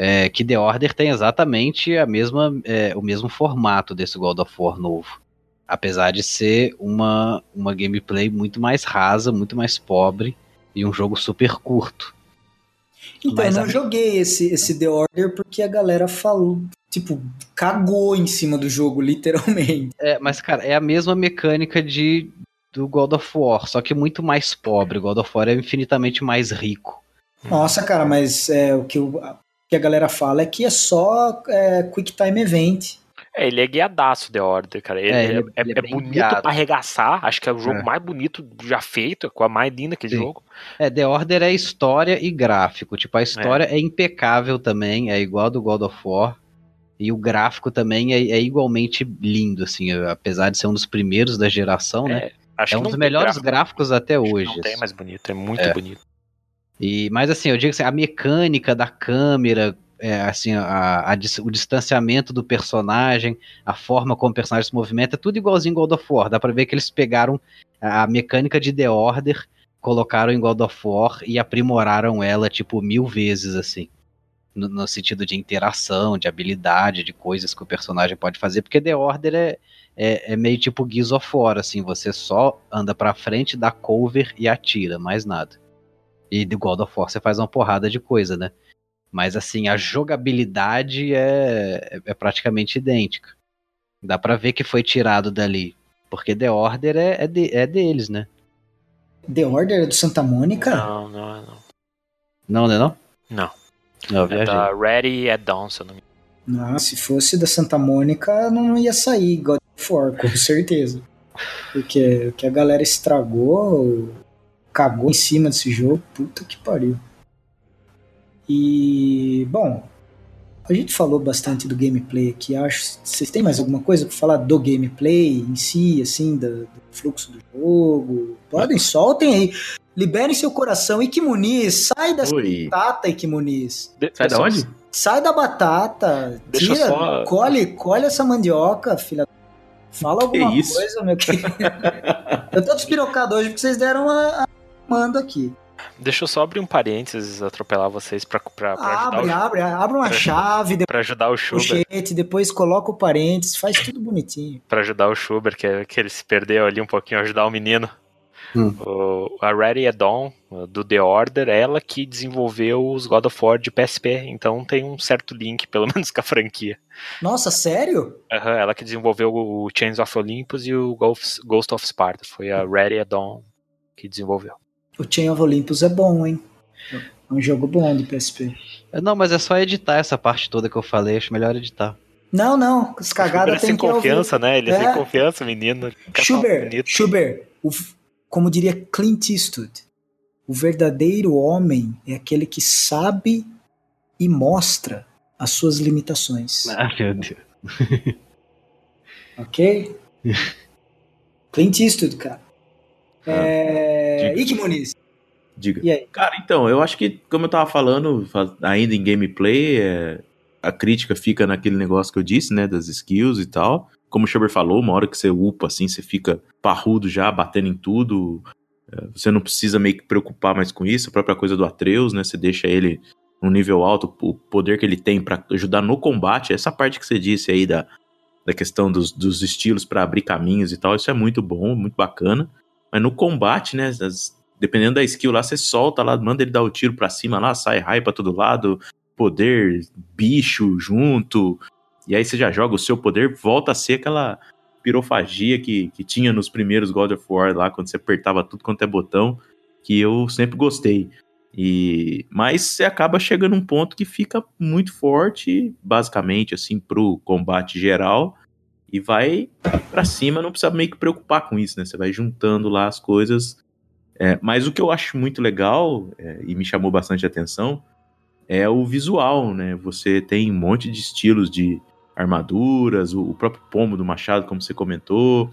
É, que The Order tem exatamente a mesma, é, o mesmo formato desse God of War novo. Apesar de ser uma, uma gameplay muito mais rasa, muito mais pobre e um jogo super curto. Então, Mas eu não a- joguei esse, esse The Order porque a galera falou, tipo, cagou em cima do jogo, literalmente. É, mas, cara, é a mesma mecânica de do God of War, só que muito mais pobre. O God of War é infinitamente mais rico. Nossa, cara, mas é, o, que eu- que a galera fala é que é só é, Quick Time Event. É, ele é guiadaço The Order, cara. Ele É, é, ele é- é- ele é é bonito guiado. pra arregaçar. Acho que é o jogo mais bonito já feito, com a mais linda aquele Sim. jogo. É, The Order é história e gráfico. Tipo, a história é, impecável também, é igual a do God of War. E o gráfico também é, igualmente lindo, assim, apesar de ser um dos primeiros da geração, né? Acho É um dos melhores gráfico. gráficos até Acho hoje. Não tem assim. mais bonito, é muito bonito. E, mas assim, eu digo assim, a mecânica da câmera, é, assim, a, a, o distanciamento do personagem, a forma como o personagem se movimenta, é tudo igualzinho God of War. Dá pra ver que eles pegaram a mecânica de The Order, colocaram em God of War e aprimoraram ela, tipo, mil vezes, assim. No, no sentido de interação, de habilidade, de coisas que o personagem pode fazer, porque The Order é, é, é meio tipo Gears of War, assim, você só anda pra frente, dá cover e atira, mais nada. E do God of War você faz uma porrada de coisa, né? Mas assim, a jogabilidade é, é praticamente idêntica. Dá para ver que foi tirado dali. Porque The Order é, é, de, é deles, né? The Order é do Santa Mônica? Não, não é não. Não, não é não? Não. Não, É da Ready at Dawn, se eu não me engano. Não, se fosse da Santa Mônica, não ia sair God of War, com certeza. Porque o que a galera estragou, cagou em cima desse jogo, puta que pariu. E, bom, a gente falou bastante do gameplay aqui, acho. Vocês têm mais alguma coisa para falar do gameplay em si, assim, do, do fluxo do jogo? Podem, soltem aí. Liberem seu coração. Ike Muniz, sai da batata, Ike Muniz. De- Sai da onde? Sai da batata, Deixa tira, só- colhe, colhe essa mandioca, filha. Fala alguma isso? coisa, meu querido. Eu tô despirocado hoje porque vocês deram a, a mando aqui. Deixa eu só abrir um parênteses, atropelar vocês pra, pra, pra Abre, ajudar, abre, abre uma pra- chave, depois pra ajudar o Schubert. depois coloca o parênteses, faz tudo bonitinho. Pra ajudar o Schubert, que, que ele se perdeu ali um pouquinho, ajudar o menino. Hum. O, a Ready at Dawn, do The Order, ela que desenvolveu os God of War de PSP, então tem um certo link, pelo menos com a franquia. Nossa, sério? Aham, ela que desenvolveu o Chains of Olympus e o Ghost, Ghost of Sparta. Foi a Ready at Dawn que desenvolveu. O Chain of Olympus é bom, hein? É um jogo bom de PSP. Não, mas é só editar essa parte toda que eu falei, acho melhor editar. Não, não, as Ele cagadas sem tem que ouvir. confiança, né? Ele É. sem confiança, menino. Schubert, bonito. Schubert, o, como diria Clint Eastwood, o verdadeiro homem é aquele que sabe e mostra as suas limitações. Ah, meu Deus. Ok? Clint Eastwood, cara. É... diga. Ike Muniz, Diga. e aí? Cara, então, eu acho que, como eu tava falando, fa- ainda em gameplay, é, a crítica fica naquele negócio que eu disse, né, das skills e tal. Como o Schubert falou, uma hora que você upa, assim, você fica parrudo já, batendo em tudo. É, Você não precisa meio que preocupar mais com isso. A própria coisa do Atreus, né, você deixa ele num nível alto, o poder que ele tem pra ajudar no combate. Essa parte que você disse aí da, da questão dos, dos estilos pra abrir caminhos e tal, isso é muito bom, muito bacana. Mas no combate, né, as- dependendo da skill lá, você solta lá, manda ele dar o tiro pra cima lá, sai raio pra todo lado, poder, bicho junto, e aí você já joga o seu poder, volta a ser aquela pirofagia que, que tinha nos primeiros God of War lá, quando você apertava tudo quanto é botão, que eu sempre gostei. E mas você acaba chegando num ponto que fica muito forte, basicamente assim pro combate geral e vai pra cima, não precisa meio que preocupar com isso, né? Você vai juntando lá as coisas. É, mas o que eu acho muito legal é, e me chamou bastante atenção é o visual, né? Você tem um monte de estilos de armaduras, o, o próprio pomo do machado, como você comentou,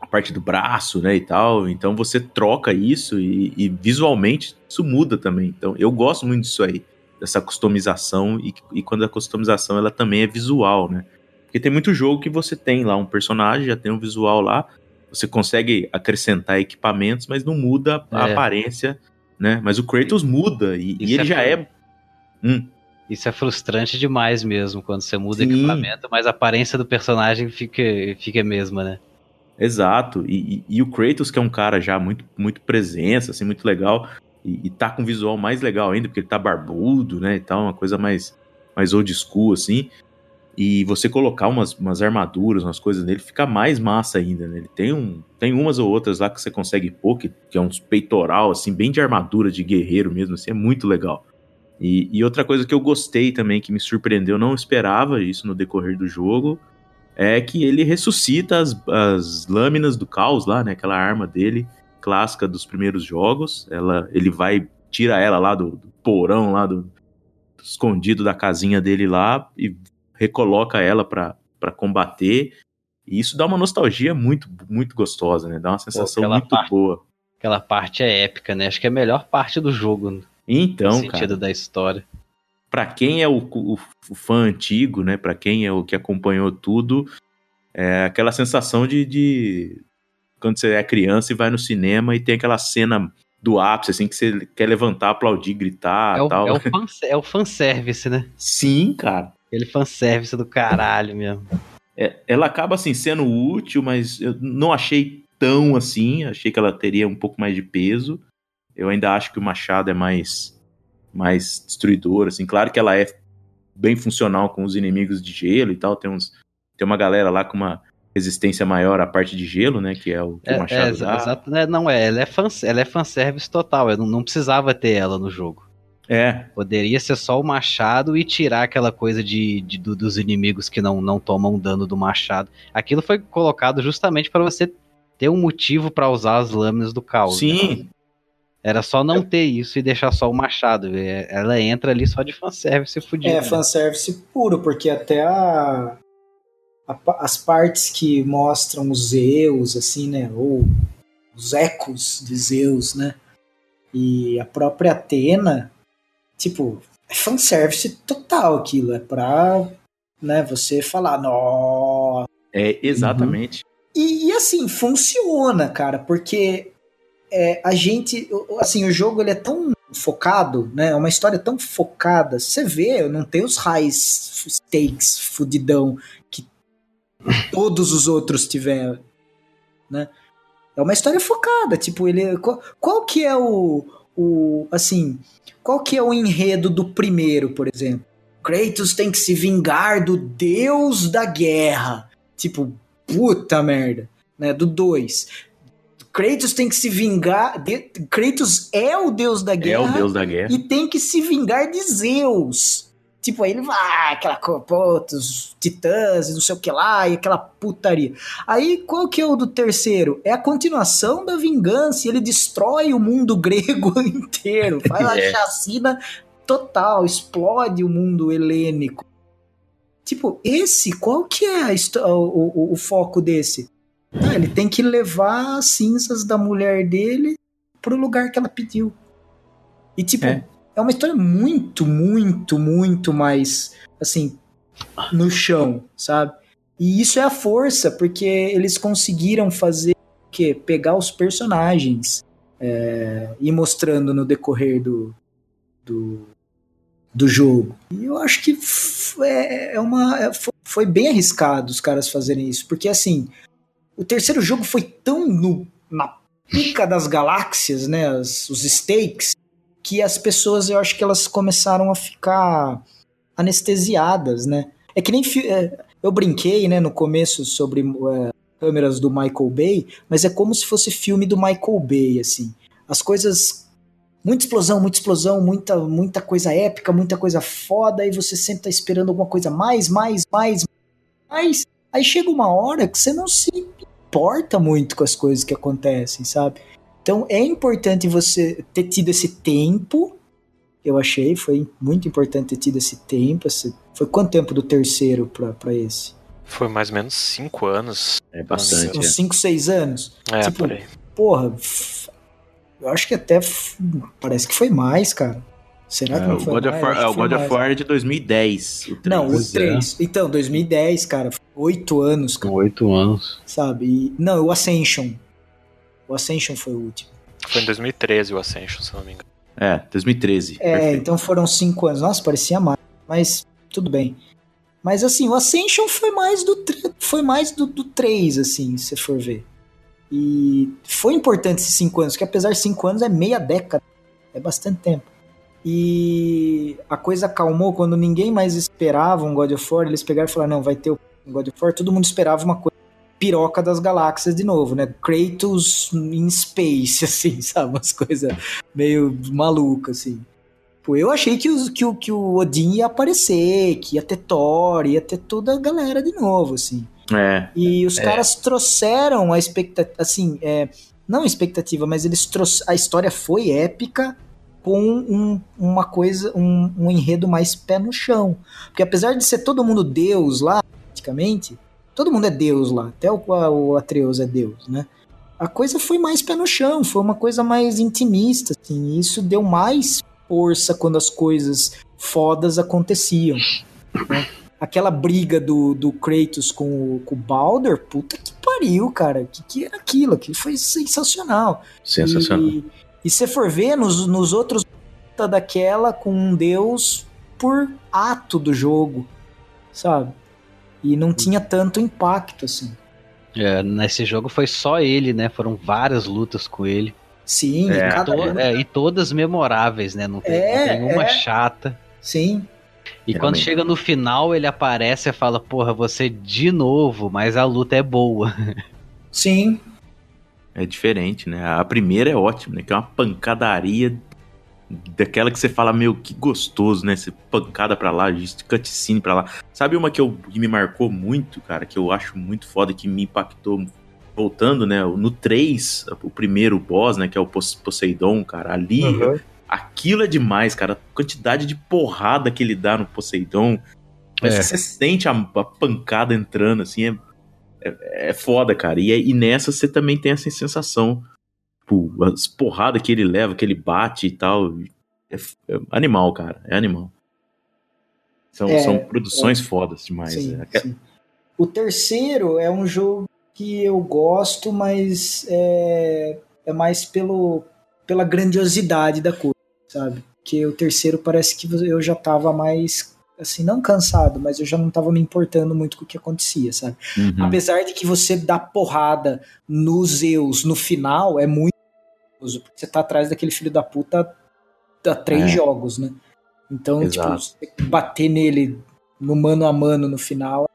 a parte do braço, né, e tal. Então você troca isso e, e visualmente isso muda também. Então eu gosto muito disso aí, dessa customização e, e quando a customização ela também é visual, né? Porque tem muito jogo que você tem lá um personagem, já tem um visual lá, você consegue acrescentar equipamentos, mas não muda a É. aparência, né? Mas o Kratos muda e, e ele é já é. Hum, Isso é frustrante demais mesmo, quando você muda Sim. equipamento, mas a aparência do personagem fica, fica a mesma, né? exato. E, e- e o Kratos, que é um cara já muito, muito presença, assim, muito legal, e, e tá com um visual mais legal ainda, porque ele tá barbudo, né? E tal, uma coisa mais, mais old school, assim. E você colocar umas, umas armaduras, umas coisas nele, fica mais massa ainda, né? Ele tem, um, tem umas ou outras lá que você consegue pôr, que, que é uns peitoral, assim, bem de armadura de guerreiro mesmo, assim, é muito legal. E, e outra coisa que eu gostei também, que me surpreendeu, não esperava isso no decorrer do jogo, é que ele ressuscita as, as lâminas do caos lá, né? Aquela arma dele, clássica dos primeiros jogos. Ela, ele vai, tira ela lá do, do porão, lá do escondido da casinha dele lá e recoloca ela pra, pra combater. E isso dá uma nostalgia muito, muito gostosa, né? Dá uma sensação aquela muito parte- boa. Aquela parte é épica, né? Acho que é a melhor parte do jogo, no Então, sentido cara, da história. para quem é o, o, o, fã antigo, né? Para quem é o que acompanhou tudo, é aquela sensação de, de quando você é criança e vai no cinema e tem aquela cena do ápice, assim, que você quer levantar, aplaudir, gritar é o, tal. É o, fan, é o fanservice, né? Sim, cara. Aquele fanservice do caralho mesmo. É, ela acaba, assim, sendo útil, mas eu não achei tão assim. Achei que ela teria um pouco mais de peso. Eu ainda acho que o Machado é mais, mais destruidor, assim. Claro que ela é bem funcional com os inimigos de gelo e tal. Tem, uns, tem uma galera lá com uma resistência maior à parte de gelo, né? Que é o que é, o Machado é, dá. Exato, né, não é, ela é, ela é fanservice total, eu não, não precisava ter ela no jogo. É. Poderia ser só o machado e tirar aquela coisa de, de do, dos inimigos que não, não tomam dano do machado. Aquilo foi colocado justamente para você ter um motivo para usar as lâminas do caos. Sim. Né? Era só não ter isso e deixar só o machado. É, ela entra ali só de fanservice fudido. É, fanservice puro, porque até a, as partes que mostram os Zeus, assim, né? Ou os ecos de Zeus, né? E a própria Atena, tipo, é fanservice total aquilo. É pra né, você falar, nossa. É, exatamente. Uhum. E, e, assim, funciona, cara, porque é, a gente, assim, o jogo ele é tão focado, né? É uma história tão focada. Você vê, não tem os high stakes fudidão que todos os outros tiveram, né? É uma história focada, tipo, ele qual, qual, que é o, o assim, qual que é o enredo do primeiro, por exemplo? Kratos tem que se vingar do deus da guerra. Tipo, puta merda, né? Do 2. Kratos tem que se vingar. De, Kratos é o deus da guerra. É o deus da guerra. E tem que se vingar de Zeus. Tipo, aí ele vai, aquela puta, os titãs, não sei o que lá, e aquela putaria. Aí, qual que é o do terceiro? É a continuação da vingança, ele destrói o mundo grego inteiro, faz a é. chacina total, explode o mundo helênico. Tipo, esse, qual que é o, o, o, foco desse? Ah, ele tem que levar as cinzas da mulher dele pro lugar que ela pediu. E tipo, é é uma história muito, muito, muito mais, assim, no chão, sabe? E isso é a força, porque eles conseguiram fazer o quê? Pegar os personagens é, e mostrando no decorrer do, do, do jogo. E eu acho que é, é uma, é, foi bem arriscado os caras fazerem isso, porque assim, o terceiro jogo foi tão no, na pica das galáxias, né? As, os stakes, que as pessoas, eu acho que elas começaram a ficar anestesiadas, né? É que nem. É, eu brinquei, né, no começo sobre é, câmeras do Michael Bay, mas é como se fosse filme do Michael Bay, assim. As coisas. Muita explosão, muita explosão, muita, muita coisa épica, muita coisa foda, e você sempre tá esperando alguma coisa mais, mais, mais, mais. Aí chega uma hora que você não se importa muito com as coisas que acontecem, sabe? Então é importante você ter tido esse tempo. Eu achei, foi muito importante ter tido esse tempo. Esse, foi quanto tempo do terceiro para esse? Foi mais ou menos cinco anos. É bastante. Uns é. cinco, seis anos. É, tipo, por aí. Porra, eu acho que até parece que foi mais, cara. Será que é, não foi o God mais? Of War, é, o God of War é de 2010. O não, o 3. É. Então, 2010, cara. Oito anos, cara. Oito anos. Sabe? E, não, o Ascension. O Ascension foi o último. Foi em 2013 o Ascension, se não me engano. É, 2013. É, perfeito. então foram cinco anos. Nossa, parecia mais. Mas tudo bem. Mas assim, o Ascension foi mais do foi mais do, do 3, assim, se for ver. E foi importante esses cinco anos, que apesar de cinco anos é meia década. É bastante tempo. E a coisa acalmou quando ninguém mais esperava um God of War. Eles pegaram e falaram: não, vai ter o God of War. Todo mundo esperava uma coisa piroca das galáxias de novo, né? Kratos in space, assim, sabe? Umas coisas meio malucas, assim. Pô, eu achei que, o, que, o, que o Odin ia aparecer, que ia ter Thor, ia ter toda a galera de novo, assim. É. E os é. caras trouxeram a expectativa, assim, é, não a expectativa, mas eles trouxeram, a história foi épica com um, uma coisa, um, um enredo mais pé no chão. Porque apesar de ser todo mundo Deus lá, praticamente, Todo mundo é Deus lá, até o, o Atreus é Deus, né? A coisa foi mais pé no chão, foi uma coisa mais intimista, assim, e isso deu mais força quando as coisas fodas aconteciam. né? Aquela briga do, do Kratos com o, com o Baldur, puta que pariu, cara. Que que era aquilo? Aquilo foi sensacional. Sensacional. E, e se for ver, nos, nos outros daquela com um deus por ato do jogo, sabe? E não tinha tanto impacto, assim. É, nesse jogo foi só ele, né? Foram várias lutas com ele. Sim, É. e cada To- é, e todas memoráveis, né? Não tem, É, não tem uma é. chata. Sim, E quando Realmente. chega no final, ele aparece e fala, porra, você de novo, mas a luta é boa. sim. É diferente, né? A primeira é ótima, né? Que é uma pancadaria daquela que você fala, meu, que gostoso, né? Você pancada pra lá, cutscene pra lá. Sabe uma que, eu, que me marcou muito, cara, que eu acho muito foda, que me impactou voltando, né? No 3, o primeiro boss, né? Que é o Pos- Poseidon, cara. Ali, aquilo é demais, cara. A quantidade de porrada que ele dá no Poseidon. É. Você sente a, a pancada entrando, assim, é, é, é foda, cara. E, é- e nessa você também tem essa sensação. Tipo, as porradas que ele leva, que ele bate e tal. É, é animal, cara. É animal. São, É, são produções fodas demais. sim, é. sim. O terceiro é um jogo que eu gosto, mas é, é mais pelo, pela grandiosidade da coisa, sabe? Que o terceiro parece que eu já tava mais, assim, não cansado, mas eu já não tava me importando muito com o que acontecia, sabe? Uhum. Apesar de que você dá porrada nos Zeus no final, é muito gostoso, porque você tá atrás daquele filho da puta há três É. jogos, né? Então, Exato. tipo, você bater nele no mano a mano no final.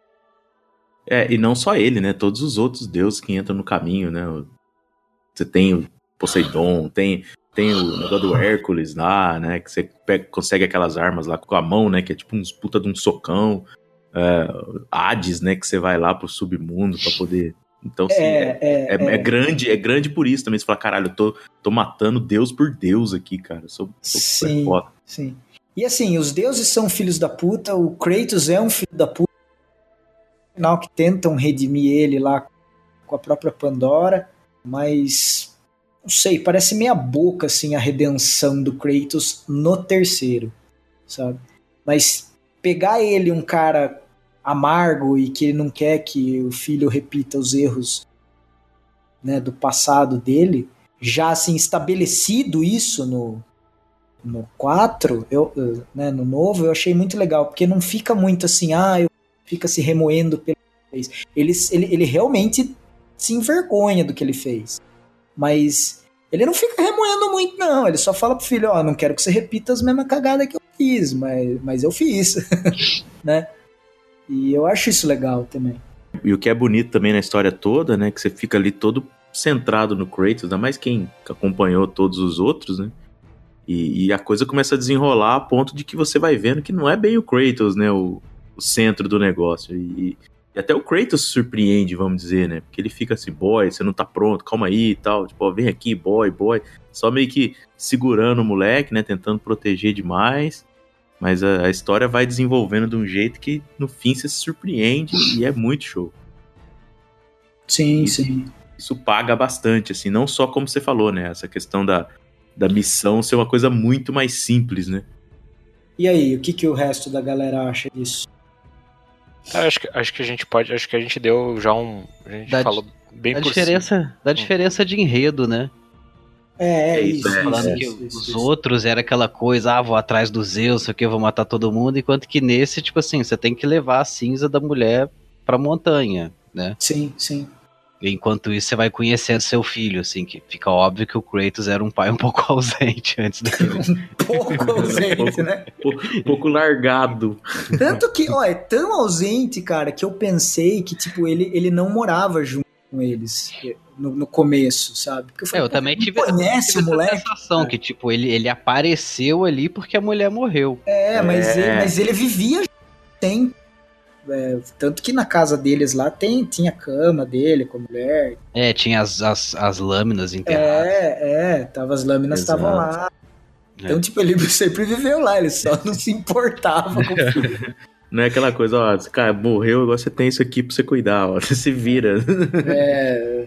É, e não só ele, né? Todos os outros deuses que entram no caminho, né? Você tem o Poseidon, tem, tem o negócio do Hércules lá, né? Que você pega- consegue aquelas armas lá com a mão, né? Que é tipo uns puta de um socão. É, Hades, né? Que você vai lá pro submundo pra poder. Então, assim, é, É, é, é, é grande, é grande por isso também. Você fala, caralho, eu tô, tô matando Deus por Deus aqui, cara. Eu sou, sou super Sim. foda. sim. E assim, os deuses são filhos da puta, o Kratos é um filho da puta. No final que tentam redimir ele lá com a própria Pandora, mas não sei, parece meia boca assim a redenção do Kratos no terceiro, sabe? Mas pegar ele um cara amargo e que ele não quer que o filho repita os erros né, do passado dele, já assim estabelecido isso no no 4, eu, né, no novo, eu achei muito legal, porque não fica muito assim, ah, eu fica se remoendo pelo que ele fez. Ele, ele, ele realmente se envergonha do que ele fez. Mas ele não fica remoendo muito, não. Ele só fala pro filho, ó, não quero que você repita as mesmas cagadas que eu fiz, mas, mas eu fiz. né? E eu acho isso legal também. E o que é bonito também na história toda, né? Que você fica ali todo centrado no Kratos, ainda mais quem acompanhou todos os outros, né? E, e a coisa começa a desenrolar a ponto de que você vai vendo que não é bem o Kratos, né? O, o centro do negócio. E, e até o Kratos surpreende, vamos dizer, né? Porque ele fica assim, boy, você não tá pronto, calma aí e tal. Tipo, ó, vem aqui, boy, boy. Só meio que segurando o moleque, né? Tentando proteger demais. Mas a, a história vai desenvolvendo de um jeito que no fim você se surpreende e é muito show. Sim, Isso. sim. Isso paga bastante, assim, não só como você falou, né? Essa questão da, da missão ser uma coisa muito mais simples, né? E aí, o que, que o resto da galera acha disso? Eu acho, que, acho que a gente pode. Acho que a gente deu já um. A gente Da- falou bem Da por diferença, da diferença de enredo, né? É, é, É isso. isso, é, Falando isso, que isso, os isso. outros era aquela coisa, ah, vou atrás do Zeus, sei o que, vou matar todo mundo, enquanto que nesse, tipo assim, você tem que levar a cinza da mulher pra montanha, né? Sim, sim. Enquanto isso, você vai conhecendo seu filho, assim, que fica óbvio que o Kratos era um pai um pouco ausente antes daquele. Pouco ausente, né? Um pouco largado. Tanto que, ó, é tão ausente, cara, que eu pensei que, tipo, ele, ele não morava junto com eles no, no começo, sabe? Porque É, falei, eu pô, também tive, conhece tive o essa moleque? sensação que, tipo, ele, ele apareceu ali porque a mulher morreu. É, mas, É. Ele, mas ele vivia tem é, tanto que na casa deles lá tem, tinha cama dele com a mulher. É, tinha as, as, as lâminas enterradas. É, é, tava, as lâminas estavam lá. Então, É. tipo, ele sempre viveu lá, ele só não se importava com o filho. Não é aquela coisa, ó, esse cara morreu, agora você tem isso aqui pra você cuidar, ó. Você se vira. É,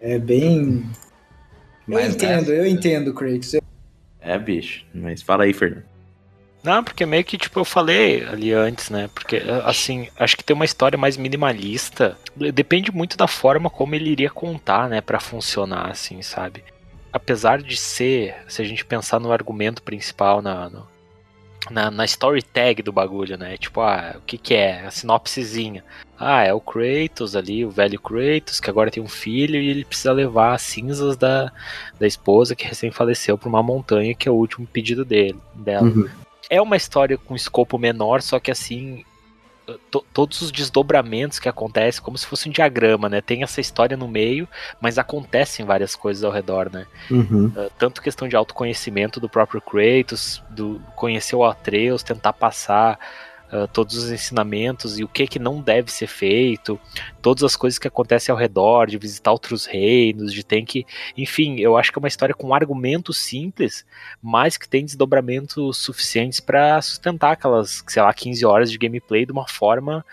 é bem. Eu Mas entendo, nessa- eu entendo, Kratos. Eu- É, bicho. Mas fala aí, Fernando. Não, porque meio que, tipo, eu falei ali antes, né? Porque, assim, acho que tem uma história mais minimalista. Depende muito da forma como ele iria contar, né? para funcionar, assim, sabe? Apesar de ser, se a gente pensar no argumento principal, na, no, na, na story tag do bagulho, né? Tipo, ah, o que que é? A sinopsezinha. Ah, é o Kratos ali, o velho Kratos, que agora tem um filho e ele precisa levar as cinzas da, da esposa que recém faleceu para uma montanha, que é o último pedido dele, dela. Uhum. É uma história com escopo menor, só que assim, todos os desdobramentos que acontecem, como se fosse um diagrama, né? Tem essa história no meio, mas acontecem várias coisas ao redor, né? Uhum. Uh, tanto questão de autoconhecimento do próprio Kratos, do conhecer o Atreus, tentar passar uh, todos os ensinamentos e o que que não deve ser feito, todas as coisas que acontecem ao redor, de visitar outros reinos, de ter que, enfim, eu acho que é uma história com argumentos simples, mas que tem desdobramentos suficientes para sustentar aquelas, sei lá, 15 horas de gameplay de uma forma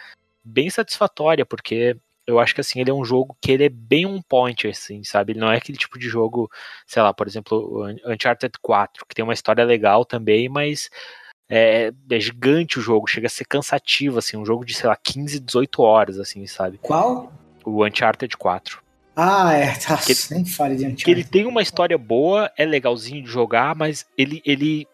bem satisfatória, porque eu acho que assim, ele é um jogo que ele é bem um point, assim, sabe? Ele não é aquele tipo de jogo, sei lá, por exemplo, Uncharted 4, que tem uma história legal também, mas é, é, gigante o jogo, chega a ser cansativo, assim, um jogo de, sei lá, 15, 18 horas, assim, sabe? Qual? O Uncharted 4. Ah, é, tá, que, nem fale de Uncharted. Que ele tem uma história boa, é legalzinho de jogar, mas ele, ele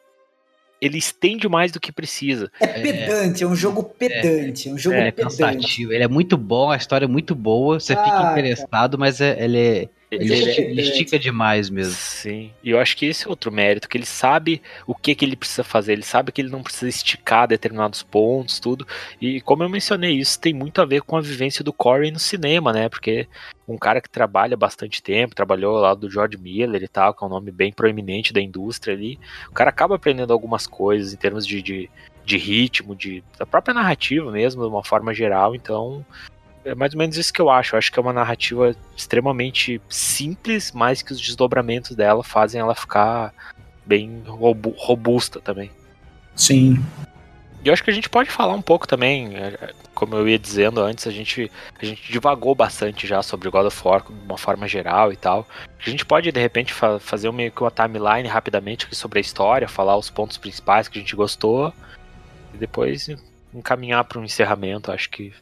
ele estende mais do que precisa. É pedante, é, é um jogo pedante, é, é um jogo é, pedante. cansativo. Ele é muito bom, a história é muito boa, você ah, fica interessado, cara. mas é, ele é ele, ele, ele, estica demais mesmo. Sim. E eu acho que esse é outro mérito, que ele sabe o que, que ele precisa fazer, ele sabe que ele não precisa esticar determinados pontos, tudo. E como eu mencionei, isso tem muito a ver com a vivência do Corey no cinema, né? Porque um cara que trabalha bastante tempo, trabalhou lá do George Miller e tal, que é um nome bem proeminente da indústria ali, o cara acaba aprendendo algumas coisas em termos de, de, de ritmo, de, da própria narrativa mesmo, de uma forma geral, então é mais ou menos isso que eu acho. Eu acho que é uma narrativa extremamente simples, mas que os desdobramentos dela fazem ela ficar bem robusta também. Sim. E eu acho que a gente pode falar um pouco também, é, como eu ia dizendo antes, a gente, a gente divagou bastante já sobre God of War de uma forma geral e tal. A gente pode, de repente, fa fazer meio que uma timeline rapidamente aqui sobre a história, falar os pontos principais que a gente gostou, e depois encaminhar para um encerramento, acho que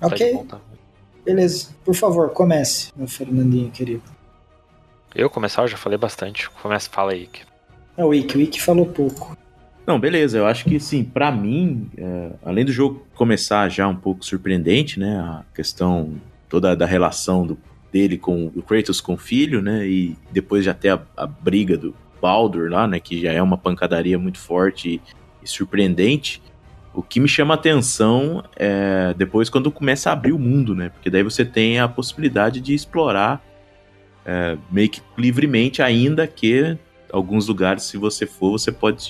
Ok. Beleza. Por favor, comece, meu Fernandinho querido. Eu começar? Eu já falei bastante. Começa, fala aí. É o Ike. O Ike falou pouco. Não, beleza. Eu acho que, sim, para mim, é, além do jogo começar já um pouco surpreendente, né? A questão toda da relação do, dele com o Kratos com o filho, né? E depois já até a, a, briga do Baldur lá, né? Que já é uma pancadaria muito forte e, e surpreendente. O que me chama atenção é depois quando começa a abrir o mundo, né? Porque daí você tem a possibilidade de explorar é, meio que livremente, ainda que alguns lugares, se você for, você pode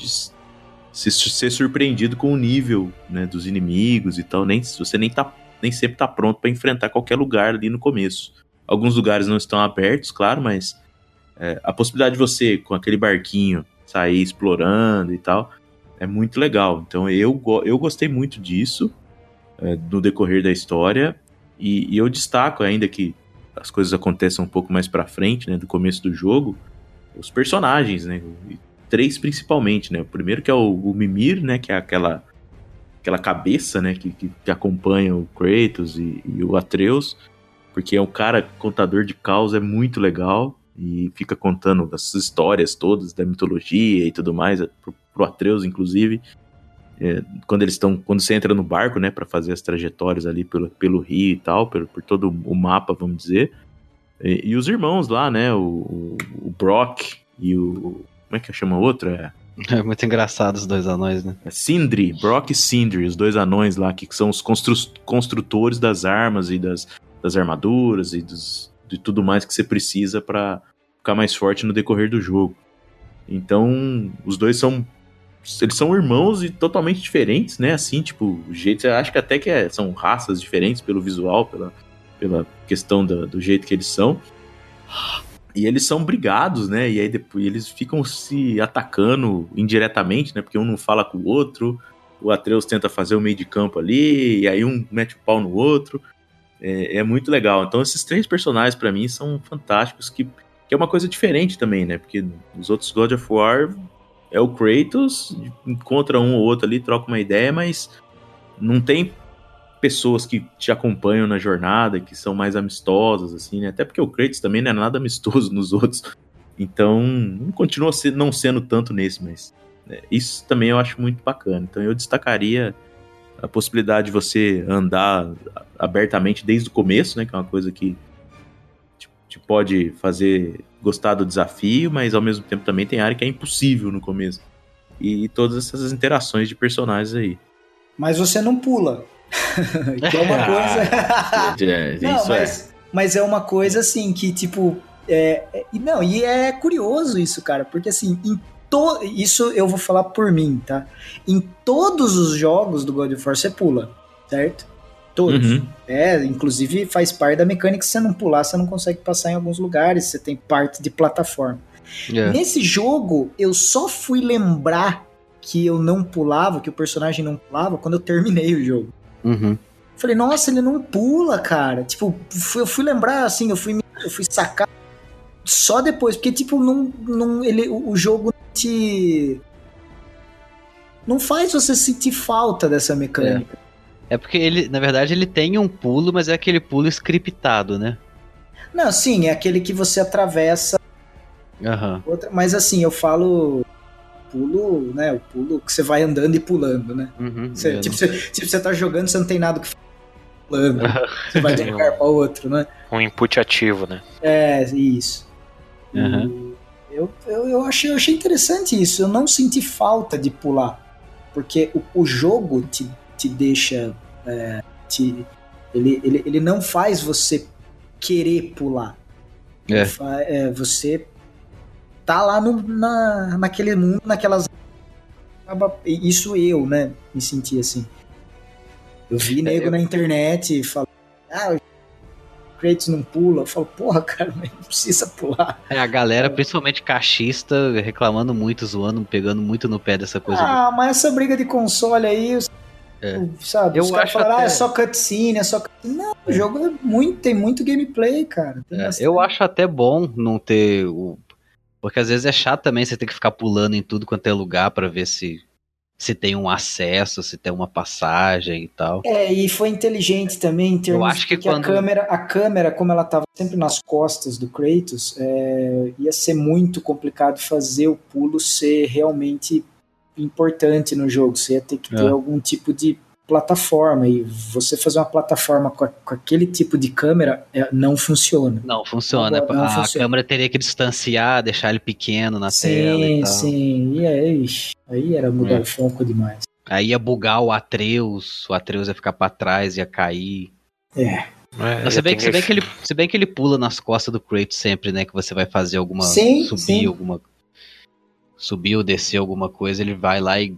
se, ser surpreendido com o nível né, dos inimigos e tal. Nem, você nem, tá, nem sempre tá pronto para enfrentar qualquer lugar ali no começo. Alguns lugares não estão abertos, claro, mas é, a possibilidade de você, com aquele barquinho, sair explorando e tal, é muito legal. Então eu, eu gostei muito disso é, no decorrer da história e, e, eu destaco ainda que as coisas aconteçam um pouco mais para frente, né, do começo do jogo, os personagens, né, três principalmente, né. O primeiro que é o, o Mimir, né, que é aquela aquela cabeça, né, que, que, que acompanha o Kratos e, e, o Atreus, porque é um cara contador de caos, é muito legal e fica contando as histórias todas da mitologia e tudo mais pro, pro Atreus, inclusive. É, quando eles estão, quando você entra no barco, né, para fazer as trajetórias ali pelo, pelo rio e tal, por, por todo o mapa, vamos dizer. E, e os irmãos lá, né, o, o, Brock e o como é que chama o outro? É, é muito engraçado os dois anões, né? É Sindri, Brock e Sindri, os dois anões lá que são os constru construtores das armas e das, das armaduras e dos, de tudo mais que você precisa para ficar mais forte no decorrer do jogo. Então, os dois são eles são irmãos e totalmente diferentes, né? Assim, tipo, o jeito, acho que até que é, são raças diferentes pelo visual, pela, pela questão da, do jeito que eles são. E eles são brigados, né? E aí depois eles ficam se atacando indiretamente, né? Porque um não fala com o outro. O Atreus tenta fazer o meio de campo ali, e aí um mete o pau no outro. É, é muito legal. Então esses três personagens para mim são fantásticos que que é uma coisa diferente também, né? Porque nos outros God of War é o Kratos, encontra um ou outro ali, troca uma ideia, mas não tem pessoas que te acompanham na jornada, que são mais amistosas, assim, né? Até porque o Kratos também não é nada amistoso nos outros. Então, continua não sendo tanto nesse, mas né, isso também eu acho muito bacana. Então, eu destacaria a possibilidade de você andar abertamente desde o começo, né? Que é uma coisa que te, te pode fazer gostar do desafio, mas ao mesmo tempo também tem área que é impossível no começo. E, e todas essas interações de personagens aí. Mas você não pula. que é uma coisa. é, não, isso mas, é. mas é uma coisa assim que, tipo. É, é, não, e é curioso isso, cara, porque assim, em to, isso eu vou falar por mim, tá? Em todos os jogos do God of War você pula, certo? Todos. Uhum. É, inclusive faz parte da mecânica, se você não pular, você não consegue passar em alguns lugares, você tem parte de plataforma. É. Nesse jogo, eu só fui lembrar que eu não pulava, que o personagem não pulava, quando eu terminei o jogo. Uhum. Falei, nossa, ele não pula, cara. Tipo, fui- eu fui lembrar, assim, eu fui, eu fui sacar só depois, porque, tipo, não, não, ele, o, o jogo não te. Não faz você sentir falta dessa mecânica. É porque ele, na verdade, ele tem um pulo, mas é aquele pulo scriptado, né? Não, sim, é aquele que você atravessa Aham. outra. Mas assim, eu falo pulo, né? O pulo que você vai andando e pulando, né? Uhum. Você- tipo, você, tipo, você tá jogando, você não tem nada que fazer pulando. Você vai de um lugar pra outro, né? Um input ativo, né? É, isso. Aham. Eu, eu, eu, achei, eu achei interessante isso. Eu não senti falta de pular. Porque o, o jogo te, te deixa. é, te, ele, ele, ele não faz você querer pular. É. Fa- é, você tá lá no, na, naquele mundo, naquelas. Isso eu, né? Me senti assim. Eu vi nego eu- na internet falando. Ah, o Kratos não pula. Eu falo, porra, cara, mas não precisa pular. É, a galera, principalmente cachista, reclamando muito, zoando, pegando muito no pé dessa coisa. Ah, mas essa briga de console aí, os- É. sabe? Eu os caras acho falaram, ah, até- é só cutscene, é só cutscene. Não, o jogo é muito, tem muito gameplay, cara. É, eu acho até bom não ter o. Porque às vezes é chato também você ter que ficar pulando em tudo quanto é lugar pra ver se, se tem um acesso, se tem uma passagem e tal. É, e foi inteligente também em termos acho que de que quando- a câmera, a câmera, como ela tava sempre nas costas do Kratos, é, ia ser muito complicado fazer o pulo ser realmente importante no jogo. Você ia ter que ter É. algum tipo de plataforma e você fazer uma plataforma com, a- com aquele tipo de câmera é, não funciona. Não, funciona. Não, não a funciona. câmera teria que distanciar, deixar ele pequeno na tela e Sim, sim. E aí, aí era mudar É. o foco demais. Aí ia bugar o Atreus, o Atreus ia ficar pra trás, ia cair. É. É, Mas se bem, que, se, bem que ele, se bem que ele pula nas costas do Kratos sempre, né? Que você vai fazer alguma. Sim, subir sim. alguma. Subir ou descer alguma coisa, ele vai lá e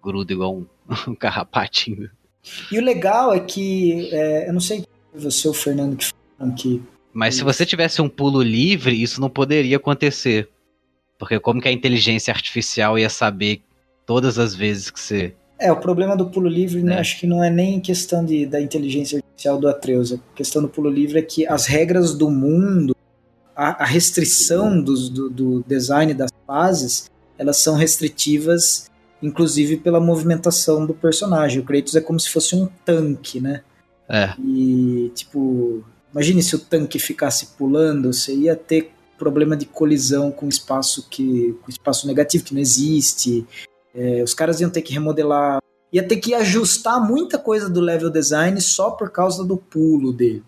gruda igual um, um carrapatinho. E o legal é que, é, eu não sei você ou o Fernando que que Mas se você tivesse um pulo livre, isso não poderia acontecer. Porque como que a inteligência artificial ia saber todas as vezes que você. É, o problema do pulo livre, né, É. acho que não é nem questão de, da inteligência artificial do Atreus. A questão do pulo livre é que as regras do mundo, a, a restrição dos- do, do design das fases, elas são restritivas, inclusive pela movimentação do personagem. O Kratos é como se fosse um tanque, né? É. E, tipo, imagine se o tanque ficasse pulando, você ia ter problema de colisão com espaço que com espaço negativo que não existe. É, os caras iam ter que remodelar, ia ter que ajustar muita coisa do level design só por causa do pulo dele.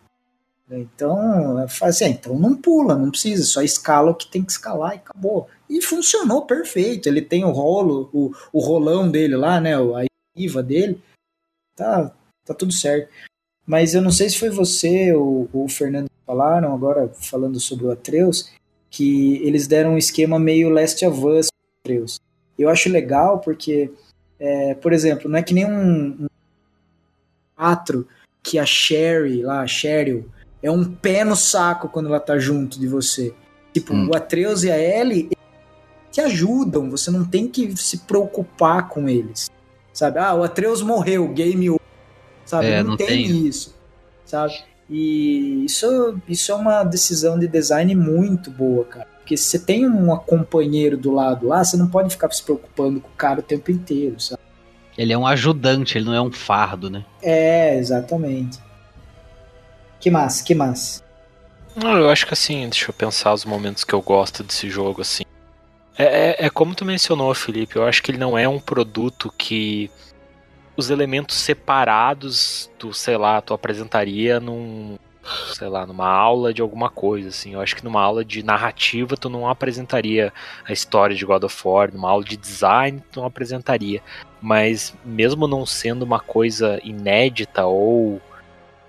Então, assim, então não pula, não precisa, só escala o que tem que escalar e acabou. E funcionou perfeito. Ele tem o rolo, o, o rolão dele lá, né? A IVA dele. Tá, tá tudo certo. Mas eu não sei se foi você ou ou o Fernando que falaram, agora falando sobre o Atreus, que eles deram um esquema meio Last of Us Atreus. Eu acho legal porque, é, por exemplo, não é que nem um, um 4 que a Sherry lá, a Cheryl, é um pé no saco quando ela tá junto de você. Tipo, Hum. o Atreus e a Ellie te ajudam, você não tem que se preocupar com eles. Sabe? Ah, o Atreus morreu, game over. Sabe? É, não, não tem, tem. isso. Sabe? E isso, isso é uma decisão de design muito boa, cara. Porque se você tem um companheiro do lado lá, você não pode ficar se preocupando com o cara o tempo inteiro, sabe? Ele é um ajudante, ele não é um fardo, né? É, exatamente. Que massa, que massa. Não, eu acho que assim, deixa eu pensar os momentos que eu gosto desse jogo, assim. É, é, é como tu mencionou, Felipe, eu acho que ele não é um produto que os elementos separados tu, sei lá, tu apresentaria num, sei lá, numa aula de alguma coisa, assim. Eu acho que numa aula de narrativa tu não apresentaria a história de God of War, numa aula de design tu não apresentaria. Mas mesmo não sendo uma coisa inédita ou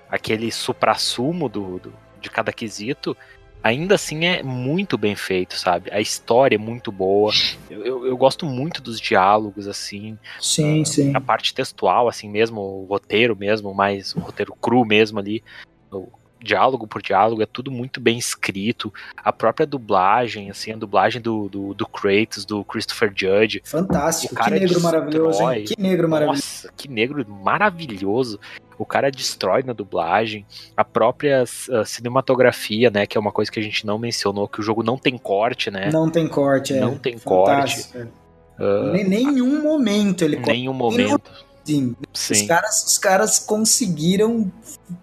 aquele suprassumo do, do de cada quesito, ainda assim é muito bem feito, sabe? A história é muito boa. Eu, eu, eu gosto muito dos diálogos, assim. Sim, a, sim. A parte textual, assim mesmo, o roteiro mesmo, mais o roteiro cru mesmo ali. O diálogo por diálogo, é tudo muito bem escrito. A própria dublagem, assim, a dublagem do, do, do Kratos, do Christopher Judge. Fantástico. Que negro destrói. maravilhoso, hein? Que negro maravilhoso. Nossa, que negro maravilhoso. O cara destrói na dublagem. A própria uh, cinematografia, né? Que é uma coisa que a gente não mencionou, que o jogo não tem corte, né? Não tem corte, é. Não tem corte. Fantástico, é. Uh, Nem- Nenhum momento ele nenhum momento. Sim. Os Sim. caras, os caras conseguiram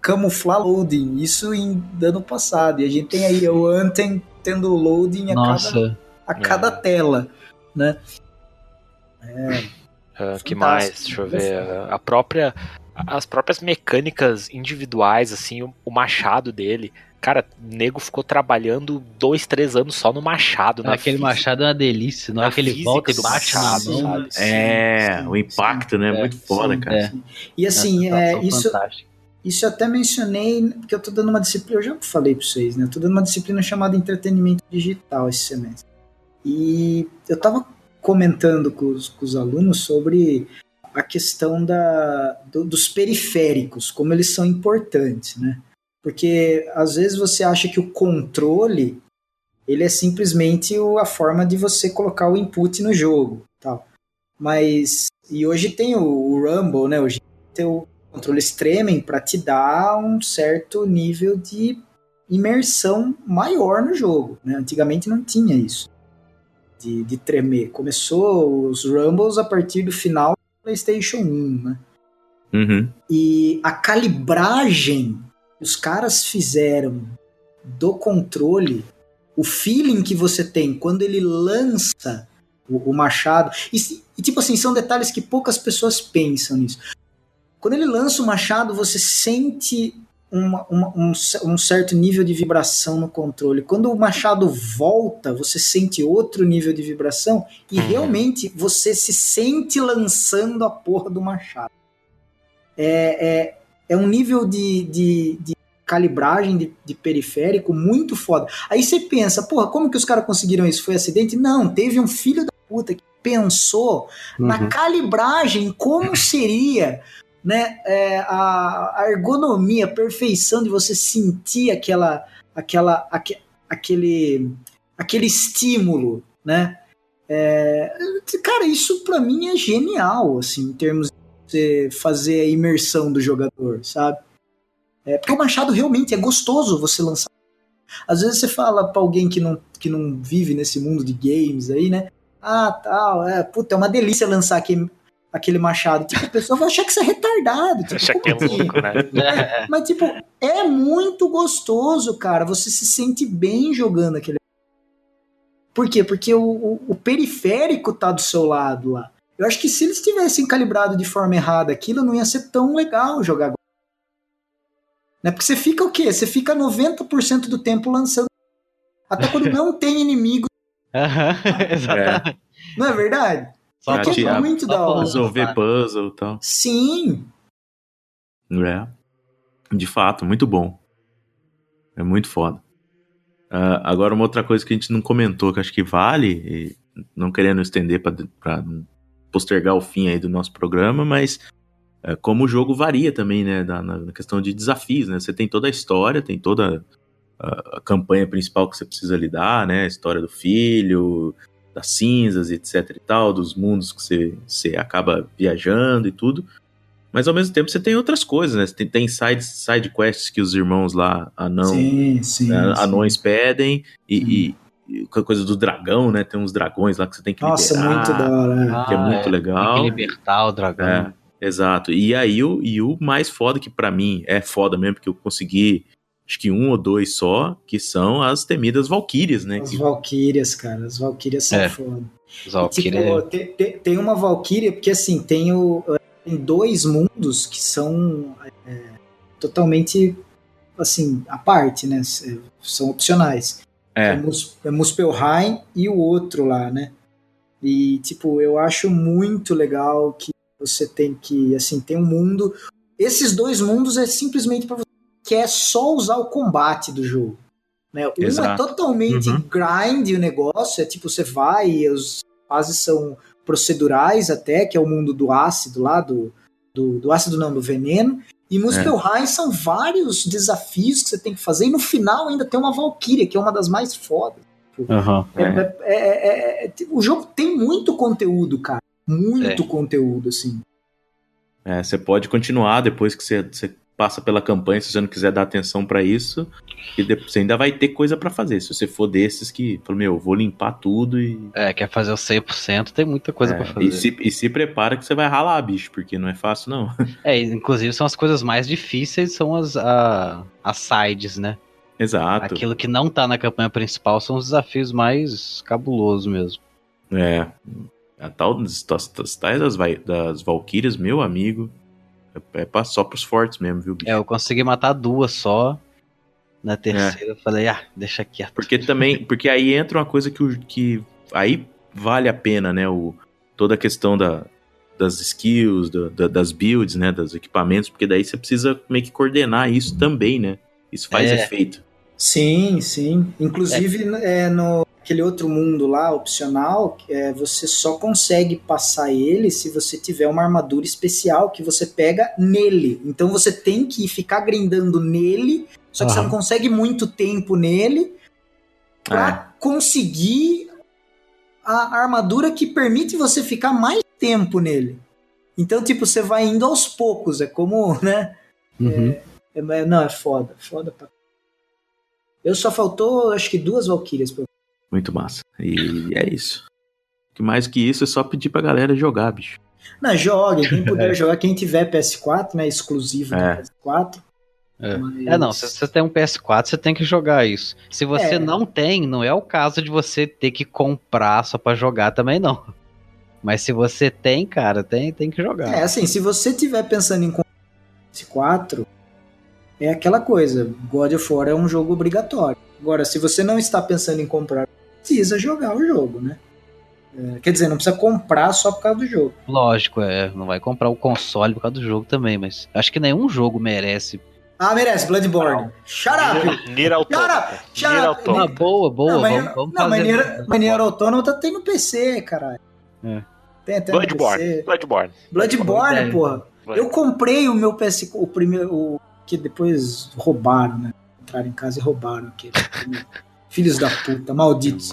camuflar loading, isso em ano passado. E a gente tem aí o Anthem tendo loading a cada, a cada É. tela, né? Uh, que mais? Deixa eu ver. A própria. As próprias mecânicas individuais, assim, o, o machado dele. Cara, o nego ficou trabalhando dois, três anos só no machado. na aquele física. machado é uma delícia. Na na hora que ele física volta e do bate na machado, mão. sabe? É, sim, o impacto, né? É, Muito foda, sim, cara. é. E assim, Uma é, isso, fantástica. isso eu até mencionei, porque eu tô dando uma disciplina, eu já falei pra vocês, né? Eu tô dando uma disciplina chamada entretenimento digital esse semestre. E eu tava comentando com os, com os alunos sobre a questão da, do- dos periféricos, como eles são importantes, né? Porque às vezes você acha que o controle ele é simplesmente a forma de você colocar o input no jogo, tal. Mas e hoje tem o, o Rumble, né? Hoje tem o controle extremem para te dar um certo nível de imersão maior no jogo, né? Antigamente não tinha isso de, de tremer. Começou os Rumbles a partir do final PlayStation 1, né? Uhum. E a calibragem que os caras fizeram do controle, o feeling que você tem quando ele lança o, o machado. E, e, tipo assim, são detalhes que poucas pessoas pensam nisso. Quando ele lança o machado, você sente uma- uma- um, um certo nível de vibração no controle. Quando o machado volta, você sente outro nível de vibração e Uhum. realmente você se sente lançando a porra do machado. É, é, é um nível de, de, de calibragem de, de periférico muito foda. Aí você pensa, porra, como que os caras conseguiram isso? Foi acidente? Não, teve um filho da puta que pensou na Uhum. calibragem, como seria né, é, a, a ergonomia, a perfeição de você sentir aquela, aquela, aque- aquele, aquele estímulo, né? É, cara, isso pra mim é genial, assim, em termos de fazer a imersão do jogador, sabe? É, porque o Machado realmente é gostoso você lançar. Às vezes você fala pra alguém que não, que não vive nesse mundo de games aí, né? Ah, tal, é, puta, é uma delícia lançar aquele, aquele machado. Tipo, a pessoa vai achar que você é retardado. Tipo, Acha que é assim? louco, né? É, Mas, tipo, é muito gostoso, cara. Você se sente bem jogando aquele. Por quê? Porque o, o- o periférico tá do seu lado lá. Eu acho que se eles tivessem calibrado de forma errada aquilo, não ia ser tão legal jogar agora. Né? Porque você fica o quê? Você fica 90% do tempo lançando. Até quando não tem inimigo, Aham, exatamente. não é verdade? Só Pra é tirar- muito só da pra hora. Resolver puzzle e tal. Sim, É. De fato, muito bom. É muito foda. Ah, agora, uma outra coisa que a gente não comentou, que acho que vale, e não querendo estender para postergar o fim aí do nosso programa, mas é, como o jogo varia também, né, da- na, na questão de desafios, né? Você tem toda a história, tem toda a, a campanha principal que você precisa lidar, né? A história do filho, das cinzas, etc e tal, dos mundos que você, você acaba viajando e tudo. Mas ao mesmo tempo você tem outras coisas, né? Você tem, tem side, side quests que os irmãos lá, anão, sim, sim. né, sim. anões pedem, e, Sim. e, coisa do dragão, né? Tem uns dragões lá que você tem que Nossa, liberar. muito da hora. né? que é muito Tem legal. que libertar o dragão. É, exato. E aí o, e o mais foda que pra mim é foda mesmo, porque eu consegui acho que um ou dois só, que são as temidas Valkyrias, né? As Que- Valkyrias, cara. As Valkyrias são É. foda. Os E, Valkyrie- tipo, tem, tem- tem uma Valkyria, porque assim, tem, o, tem dois mundos que são é, totalmente assim, à parte, né? S- São opcionais. É, Mus- é Muspelheim e o outro lá, né? E, tipo, eu acho muito legal que você tem que, assim, tem um mundo. Esses dois mundos é simplesmente para quer só usar o combate do jogo. Né? Um é totalmente Uhum. grind o negócio, é tipo, você vai e as fases são procedurais até, que é o mundo do ácido lá, do, do, do ácido não, do veneno. E Muspelheim são vários desafios que você tem que fazer, e no final ainda tem uma Valkyria, que é uma das mais fodas. Aham. É, é- é- é- o jogo tem muito conteúdo, cara. Muito É. conteúdo, assim. é, você pode continuar depois que você, você passa pela campanha, se você não quiser dar atenção pra isso, e depois, você ainda vai ter coisa pra fazer. Se você for desses que, fala, meu, vou limpar tudo e É, quer fazer o 100%, tem muita coisa É, pra fazer. E se, e se prepara que você vai ralar, bicho, porque não é fácil, não. É, inclusive são as coisas mais difíceis, são as, a- as sides, né? Exato. Aquilo que não tá na campanha principal são os desafios mais cabulosos mesmo. É. A tal das, das, das das, das Valkyrias, meu amigo, é, é pra- só pros fortes mesmo, viu, bicho? É, eu consegui matar duas só. Na terceira eu falei, ah, deixa quieto. Porque também, porque aí entra uma coisa que, o- que aí vale a pena, né, o, toda a questão da, das skills, da- da- das builds, né, dos equipamentos, porque daí você precisa meio que coordenar isso também, né? Isso faz É. efeito. Sim, sim. Inclusive, é, no aquele outro mundo lá, opcional, é, você só consegue passar ele se você tiver uma armadura especial que você pega nele. Então você tem que ficar grindando nele, só que você Aham. não consegue muito tempo nele pra conseguir a armadura que permite você ficar mais tempo nele. Então, tipo, você vai indo aos poucos, é como, né? Uhum. É, mas não, é foda, foda pra... Eu só faltou, acho que duas Valkyrias. pra- Muito massa. E é isso. Que mais que isso é só pedir pra galera jogar, bicho. Não, jogue, quem puder jogar, quem tiver PS4, né, exclusivo É. do PS4. É. mas- É, não, se você tem um PS4, você tem que jogar isso. Se você É. não tem, não é o caso de você ter que comprar só pra jogar também, não. Mas se você tem, cara, tem, tem que jogar. É, assim, se você tiver pensando em comprar PS4, é aquela coisa, God of War é um jogo obrigatório. Agora, se você não está pensando em comprar, precisa jogar o jogo, né? É, quer dizer, não precisa comprar só por causa do jogo. Lógico, é. Não vai comprar o console por causa do jogo também, mas acho que nenhum jogo merece. Ah, merece, Bloodborne. Shut up! Nier Automata. Shut Nier up! Uma Automata. boa, boa, não, vamos, vamos não, mas fazer. Nier, mas Nier Automata tem no PC, caralho. É. Tem até no Bloodborne. PC. Bloodborne. Bloodborne, porra. Vai. Eu comprei o meu PS, o primeiro, o, que depois roubaram, né? Entraram em casa e roubaram aquele. Filhos da puta, malditos.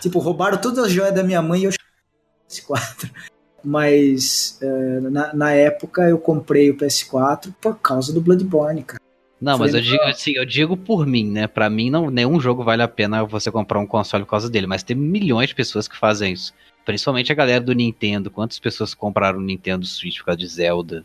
Tipo, roubaram todas as joias da minha mãe e eu PS4. Mas é, na, na época eu comprei o PS4 por causa do Bloodborne, cara. Não, mas eu digo assim, eu digo por mim, né? Pra mim, não, nenhum jogo vale a pena você comprar um console por causa dele, mas tem milhões de pessoas que fazem isso. Principalmente a galera do Nintendo. Quantas pessoas compraram o Nintendo Switch por causa de Zelda?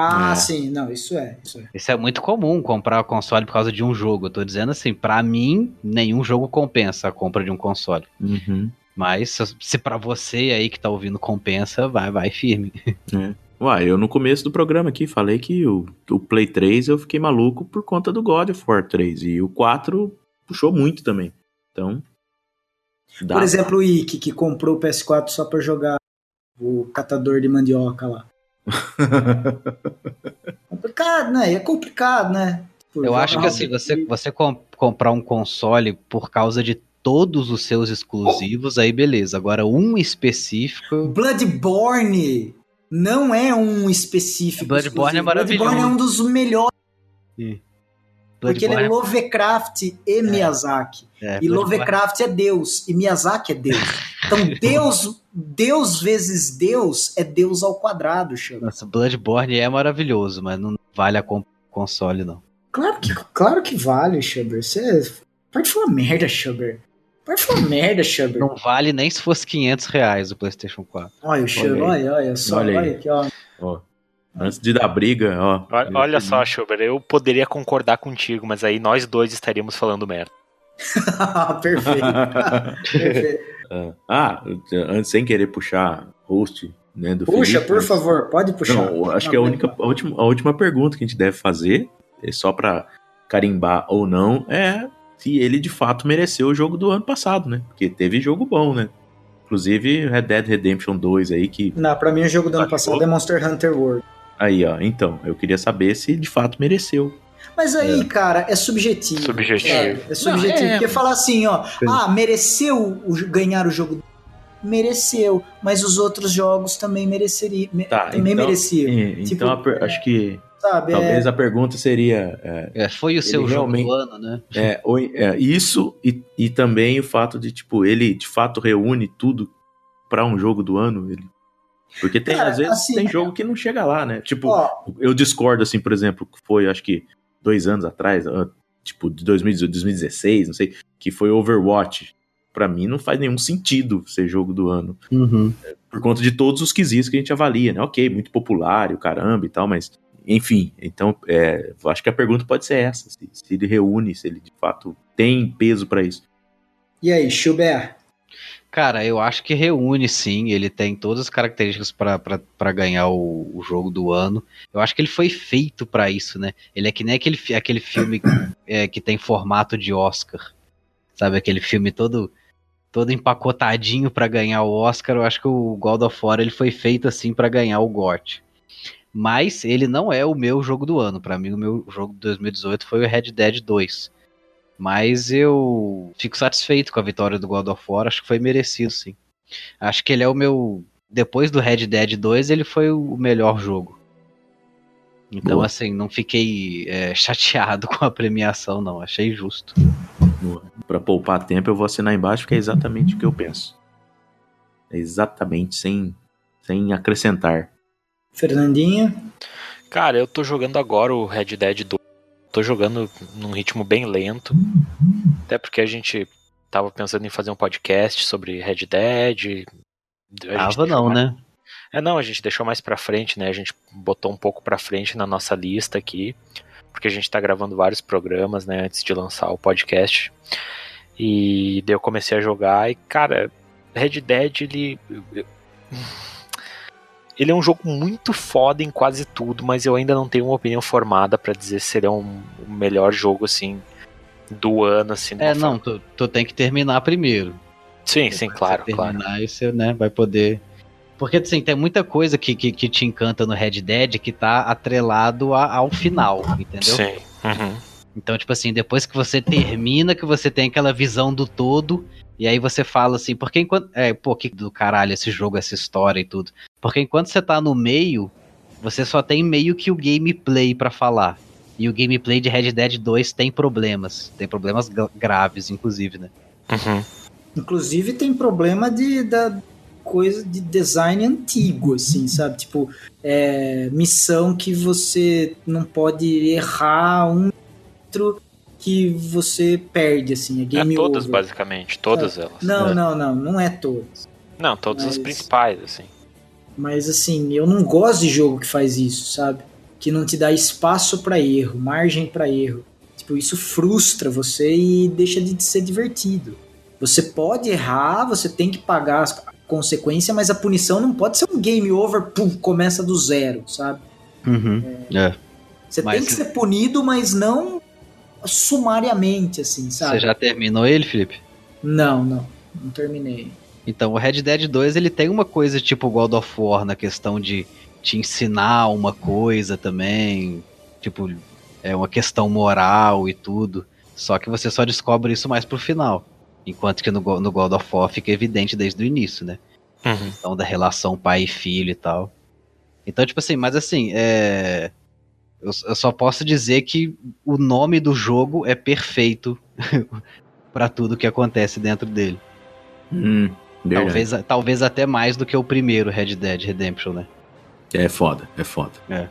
Ah, É. sim, não, isso é, isso é. Isso é muito comum, comprar o console por causa de um jogo. Eu tô dizendo assim, pra mim, nenhum jogo compensa a compra de um console. Uhum. Mas se- pra você aí que tá ouvindo compensa, vai, vai firme. Uai, eu no começo do programa aqui falei que o, o Play 3 eu fiquei maluco por conta do God of War 3. E o 4 puxou muito também. Então. dá. Por exemplo, o Ike, que comprou o PS4 só pra jogar o catador de mandioca lá. Complicado, né? E É complicado, né? Tipo, Eu acho que assim, você, você com- comprar um console por causa de todos os seus exclusivos, aí beleza. Agora, um específico. Bloodborne não é um específico. Bloodborne é exclusivo. maravilhoso. Bloodborne é um dos melhores, porque ele é Bloodborne- Lovecraft e Miyazaki. é, E Bloodborne- Lovecraft é Deus, e Miyazaki é Deus. Então Deus, Deus vezes Deus é Deus ao quadrado, chama. Nossa, Bloodborne é maravilhoso, mas não vale a comp- console, não. Claro que, claro que vale, Shuber. Você pode falar merda, Shuber. Para de falar merda, Chuber. Não vale nem se fosse 500 reais o PlayStation 4. Olha o Chuber, Olha olha, olha só, Olha olha, aqui, ó. Ó, antes de dar briga, ó. Olha, olha só, Schubert, eu poderia concordar contigo, mas aí nós dois estaríamos falando merda. Perfeito. Perfeito. Ah, antes sem querer puxar host, né, do Puxa, Felipe, por mas- favor, pode puxar. Não, acho que a única, a última, a última pergunta que a gente deve fazer, é só pra carimbar ou não, é se ele de fato mereceu o jogo do ano passado, né? Porque teve jogo bom, né? Inclusive Red Dead Redemption 2 aí que Não, pra mim o jogo do ano passado é Monster Hunter World. aí, ó. Então, eu queria saber se de fato mereceu. Mas aí, cara, é subjetivo. Subjetivo. sabe? É subjetivo. Não, é, Porque falar assim, ó, ah, mereceu o- ganhar o jogo. Mereceu, mas os outros jogos também mereceriam. me- Tá, também então- mereciam. É, Tipo, então acho que Sabe? talvez É, a pergunta seria é, É, foi o seu jogo do ano, né? É, o- é, isso e, e também o fato de, tipo, ele de fato reúne tudo pra um jogo do ano. Ele... Porque tem, Cara, às vezes, assim, tem jogo que não chega lá, né? Tipo, ó, eu discordo, assim, por exemplo, que foi, acho que, dois anos atrás, ah, tipo, de 2018, 2016, não sei, que foi Overwatch. Pra mim não faz nenhum sentido ser jogo do ano. Uhum. Por conta de todos os quesitos que a gente avalia, né? Ok, muito popular e o caramba e tal, mas... Enfim, então, é, eu acho que a pergunta pode ser essa. Se, se ele reúne, se ele de fato tem peso pra isso. e aí, Schubert? Cara, eu acho que reúne sim. Ele tem todas as características pra ganhar o, o jogo do ano. Eu acho que ele foi feito pra isso, né? Ele é que nem aquele, aquele filme é, que tem formato de Oscar. Sabe, aquele filme todo todo empacotadinho pra ganhar o Oscar. Eu acho que o God of War ele foi feito assim pra ganhar o GOT. Mas ele não é o meu jogo do ano. Pra mim, o meu jogo de 2018 foi o Red Dead 2. Mas eu fico satisfeito com a vitória do God of War, acho que foi merecido, sim. Acho que ele é o meu. Depois do Red Dead 2, ele foi o melhor jogo. Então, Boa. assim, não fiquei é, chateado com a premiação, não. Achei justo. Pra poupar tempo, eu vou assinar embaixo, porque é exatamente o que eu penso. É exatamente, sem, sem acrescentar. Fernandinho? Cara, eu tô jogando agora o Red Dead 2. Tô jogando num ritmo bem lento. Até porque a gente tava pensando em fazer um podcast sobre Red Dead. Tava não, mais- né? É, não, a gente deixou mais pra frente, né? A gente botou um pouco pra frente na nossa lista aqui, porque a gente tá gravando vários programas, né, antes de lançar o podcast. E daí eu comecei a jogar e, cara, Red Dead, ele. Ele é um jogo muito foda em quase tudo, mas eu ainda não tenho uma opinião formada pra dizer se ele é um, o melhor jogo, assim, do ano, assim. É, não, tu, tu tem que terminar primeiro. Sim, sim, claro, você claro. terminar, aí você né, vai poder. Porque assim, tem muita coisa que, que, que te encanta no Red Dead que tá atrelado a- ao final, entendeu? Sim. Uhum. Então, tipo assim, depois que você termina, que você tem aquela visão do todo, e aí você fala assim, porque enquanto. É, pô, que do caralho esse jogo, essa história e tudo. Porque enquanto você tá no meio, você só tem meio que o gameplay pra falar. E o gameplay de Red Dead 2 tem problemas. Tem problemas gra- graves, inclusive, né? Uhum. Inclusive tem problema de da coisa de design antigo, assim, sabe? Tipo, é, missão que você não pode errar um outro que você perde, assim, é É game todas, over. basicamente, todas elas. Não, É. não, não, não é todas. Não, todas as Mas- principais, assim. Mas assim, eu não gosto de jogo que faz isso, sabe? Que não te dá espaço pra erro, margem pra erro. Tipo, isso frustra você e deixa de ser divertido. Você pode errar, você tem que pagar as consequências, mas a punição não pode ser um game over, pum, começa do zero, sabe? É. Você Mas- tem que ser punido, mas não sumariamente, assim, Você sabe? já terminou ele, Felipe? Não, não, não terminei. Então, o Red Dead 2, ele tem uma coisa tipo God of War na questão de te ensinar uma coisa também, tipo, é uma questão moral e tudo. Só que você só descobre isso mais pro final. Enquanto que no, no God of War fica evidente desde o início, né? Uhum. Então, da relação pai e filho e tal. Então, tipo assim, mas assim, é. Eu, eu só posso dizer que o nome do jogo é perfeito pra tudo que acontece dentro dele. Hum. Talvez, talvez até mais do que o primeiro Red Dead Redemption, né? É foda, é foda. É.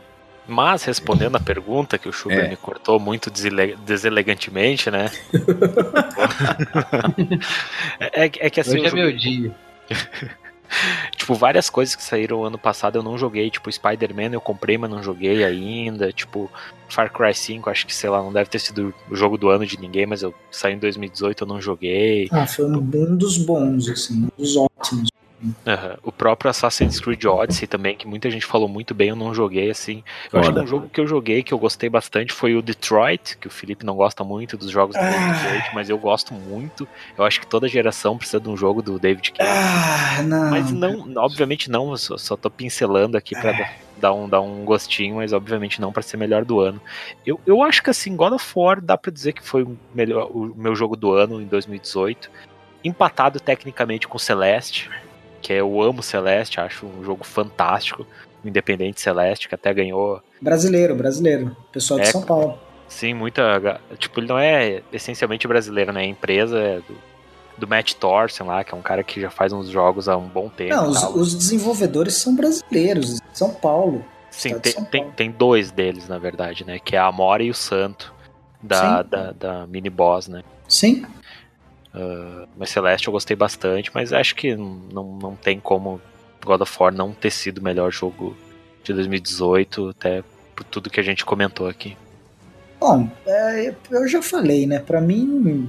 Mas, respondendo a pergunta que o Schubert É. me cortou muito desele- deselegantemente, né? é, é que assim, Hoje é meu dia. Tipo, várias coisas que saíram ano passado eu não joguei. Tipo, Spider-Man eu comprei, mas não joguei ainda. Tipo, Far Cry 5, acho que, sei lá, não deve ter sido o jogo do ano de ninguém, mas eu saí em 2018, eu não joguei. Ah, foi um, um dos bons, assim, um dos ótimos. Aham. O próprio Assassin's Creed Odyssey também, que muita gente falou muito bem, eu não joguei, assim. Eu acho que Foda. um jogo que eu joguei, que eu gostei bastante, foi o Detroit, que o Felipe não gosta muito dos jogos do Ah. David Cage, mas eu gosto muito. Eu acho que toda geração precisa de um jogo do David Cage. Ah, não. Mas não, obviamente não, eu só, só tô pincelando aqui pra dar- dar um, dar um gostinho, mas obviamente não pra ser melhor do ano. Eu, eu acho que assim, God of War dá pra dizer que foi o, melhor, o meu jogo do ano em 2018. Empatado tecnicamente com Celeste, que é, eu amo Celeste, acho um jogo fantástico. O Independente Celeste, que até ganhou, Brasileiro, brasileiro. Pessoal de É, São Paulo. sim, muita. Tipo, ele não é essencialmente brasileiro, né? A empresa é do, do Matt Thorson lá, que é um cara que já faz uns jogos há um bom tempo. Não, os, os desenvolvedores são brasileiros, de São Paulo. Sim, de tem, São tem, Paulo. tem dois deles, na verdade, né? Que é a Amora e o Santo, da, Sim. da, da mini boss, né? Sim. Mas Celeste eu gostei bastante, mas acho que não, não tem como God of War não ter sido o melhor jogo de 2018, até por tudo que a gente comentou aqui. Bom, é, eu já falei, né? Pra mim,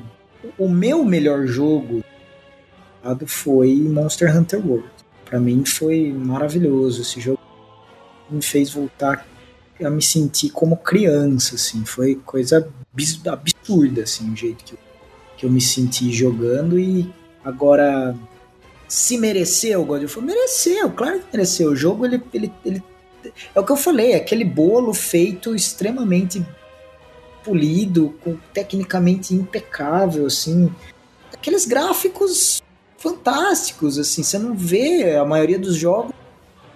o meu melhor jogo foi Monster Hunter World. Pra mim foi maravilhoso esse jogo. Me fez voltar a me sentir como criança, assim. Foi coisa abs- absurda, assim, o jeito que eu, que eu me senti jogando. E agora, se mereceu God of War? Mereceu, claro que mereceu. O jogo, ele, ele, ele é o que eu falei, é aquele bolo feito extremamente polido, com, tecnicamente impecável, assim. Aqueles gráficos fantásticos, assim. Você não vê a maioria dos jogos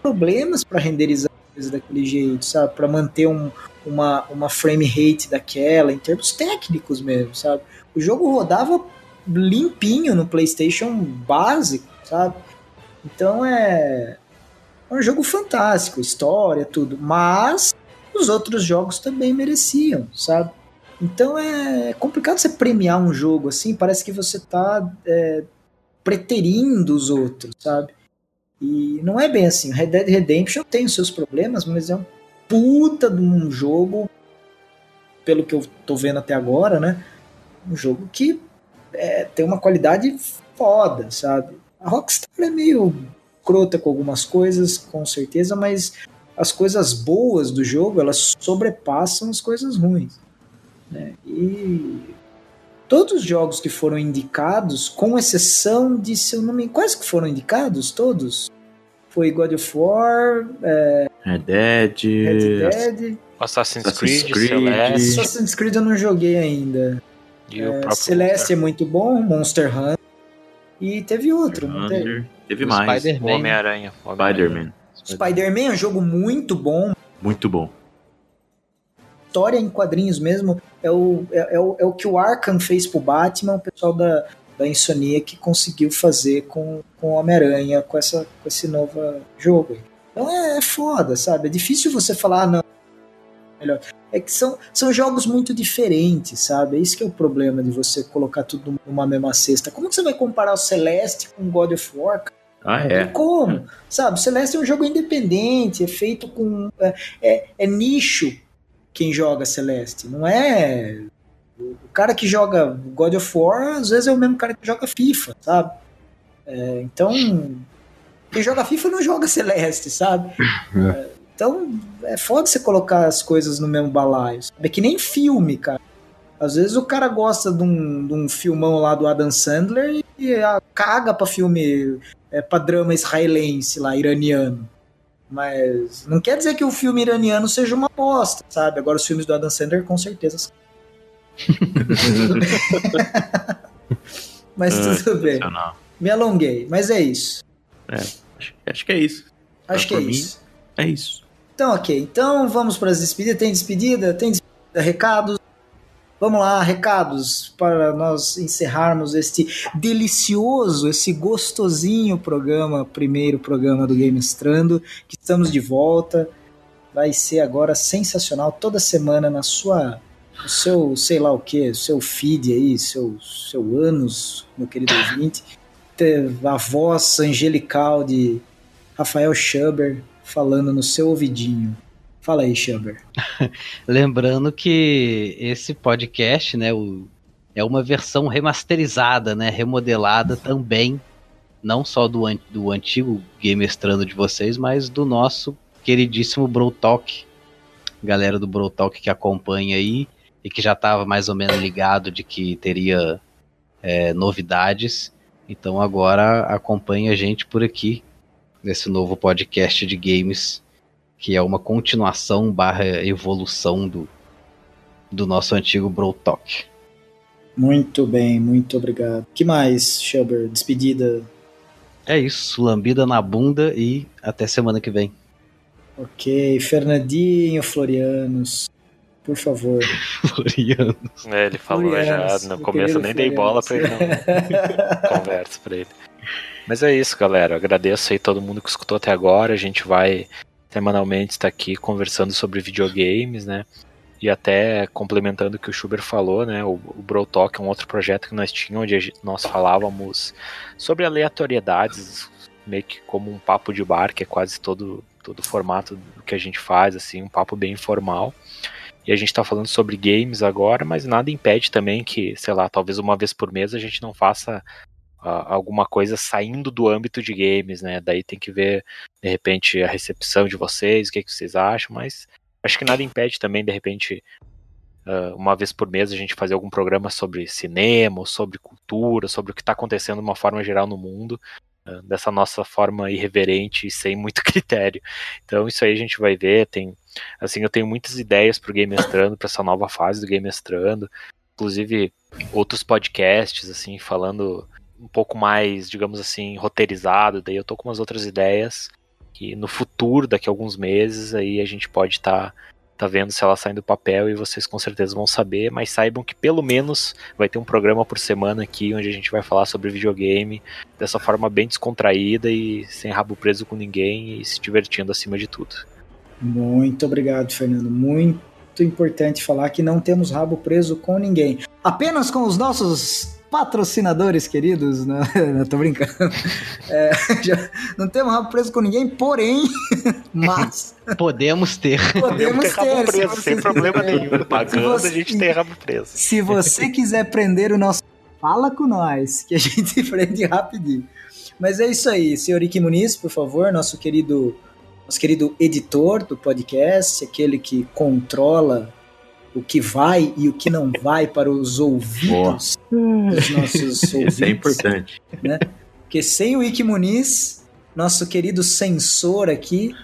problemas para renderizar daquele jeito, sabe? Para manter um, uma, uma frame rate daquela, em termos técnicos mesmo, sabe? O jogo rodava limpinho no PlayStation básico, sabe? Então é é um jogo fantástico, história, tudo. Mas os outros jogos também mereciam, sabe? Então é complicado você premiar um jogo assim, parece que você tá é, preterindo os outros, sabe? E não é bem assim. Red Dead Redemption tem os seus problemas, mas é um puta de um jogo, pelo que eu tô vendo até agora, né? Um jogo que é, tem uma qualidade foda, sabe? A Rockstar é meio crota com algumas coisas, com certeza, mas as coisas boas do jogo, elas sobrepassam as coisas ruins. Né? E todos os jogos que foram indicados, com exceção de, se eu não me quais que foram indicados? Todos? Foi God of War, é, Red Dead. Red Dead, Assassin's, Assassin's Creed, Creed. Celeste Assassin's Creed eu não joguei ainda. E o É, próprio Celeste é muito bom, Monster Hunter. E teve outro, não teve? Hunter. Teve O mais. Spider-Man. Homem-Aranha. Spider-Man. Spider-Man é um jogo muito bom, Muito bom. história em quadrinhos mesmo. É o, é, é o, é o que o Arkham fez pro Batman, o pessoal da, da Insomnia que conseguiu fazer com, com o Homem-Aranha, com, essa, com esse novo jogo. Então é, é foda, sabe? É difícil você falar, ah, não, melhor. É que são, são jogos muito diferentes, sabe? É isso que é o problema de você colocar tudo numa mesma cesta. Como que você vai comparar o Celeste com God of War? Ah, é. como? Sabe, o Celeste é um jogo independente, é feito com. É, é- é nicho quem joga Celeste. Não é. O cara que joga God of War, às vezes é o mesmo cara que joga FIFA, sabe? É, então. Quem joga FIFA não joga Celeste, sabe? É, então, é foda você colocar as coisas no mesmo balaio. É que nem filme, cara. Às vezes o cara gosta de um, de um filmão lá do Adam Sandler e ah, caga pra filme é, pra drama israelense lá, iraniano. Mas não quer dizer que o filme iraniano seja uma bosta, sabe? Agora os filmes do Adam Sandler com certeza são. Mas tudo bem. Me alonguei, mas é isso. Acho, acho que é isso. Acho que é mim, isso. É isso. Então, ok. Então vamos para as despedidas. Tem despedida? Tem despedida? Recados? Vamos lá, recados para nós encerrarmos este delicioso, esse gostosinho programa, primeiro programa do Game Estrando, que estamos de volta. vai ser agora sensacional toda semana na sua seu, sei lá o que, seu feed aí, seu, seu anos, meu querido ouvinte, a voz angelical de Rafael Schuber falando no seu ouvidinho. Fala aí, Schuber. Lembrando que esse podcast, né, o, é uma versão remasterizada, né, remodelada também, não só do, do antigo Gamestrando de vocês, mas do nosso queridíssimo Bro Talk. Galera do Bro Talk que acompanha aí e que já estava mais ou menos ligado de que teria é, novidades. Então agora acompanha a gente por aqui nesse novo podcast de games, que é uma continuação barra evolução do, do nosso antigo Bro Talk. Muito bem, muito obrigado. que mais, Shuber? Despedida? É isso, lambida na bunda e até semana que vem. Ok, Fernandinho Florianos. Por favor. Florianos. É, ele falou Florianos, já no começo, nem dei bola pra ele, não. Conversa pra ele. Mas é isso, galera. Agradeço aí todo mundo que escutou até agora. A gente vai semanalmente estar aqui conversando sobre videogames, né? E até complementando o que o Schubert falou, né? O, o Bro Talk é um outro projeto que nós tínhamos, onde nós falávamos sobre aleatoriedades, meio que como um papo de bar, que é quase todo, todo o formato do que a gente faz, assim, um papo bem informal. E a gente está falando sobre games agora, mas nada impede também que, sei lá, talvez uma vez por mês a gente não faça alguma coisa saindo do âmbito de games, né? Daí tem que ver, de repente, a recepção de vocês, o que, é que vocês acham, mas acho que nada impede também, de repente, uh, uma vez por mês a gente fazer algum programa sobre cinema, sobre cultura, sobre o que está acontecendo de uma forma geral no mundo dessa nossa forma irreverente e sem muito critério. Então isso aí a gente vai ver, tem assim, eu tenho muitas ideias pro Game Mestrando, para essa nova fase do Game Mestrando, inclusive outros podcasts assim, falando um pouco mais, digamos assim, roteirizado, daí eu tô com umas outras ideias que no futuro, daqui a alguns meses, aí a gente pode estar tá tá vendo se ela sai do papel e vocês com certeza vão saber, mas saibam que pelo menos vai ter um programa por semana aqui onde a gente vai falar sobre videogame dessa forma bem descontraída e sem rabo preso com ninguém e se divertindo acima de tudo. Muito obrigado, Fernando. Muito importante falar que não temos rabo preso com ninguém. Apenas com os nossos patrocinadores queridos, não, não tô brincando. É, já, não temos rabo preso com ninguém, porém, mas. Podemos ter. Podemos ter, rabo preso, sem problema nenhum. Pagando, você, a gente tem rabo preso. Se você quiser prender o nosso. Fala com nós, que a gente prende rapidinho. Mas é isso aí, senhor Ike Muniz, por favor, nosso querido, nosso querido editor do podcast, aquele que controla o que vai e o que não vai para os ouvidos Boa. dos nossos ouvintes. Isso é importante. Né? Porque sem o Ike Muniz, nosso querido censor aqui,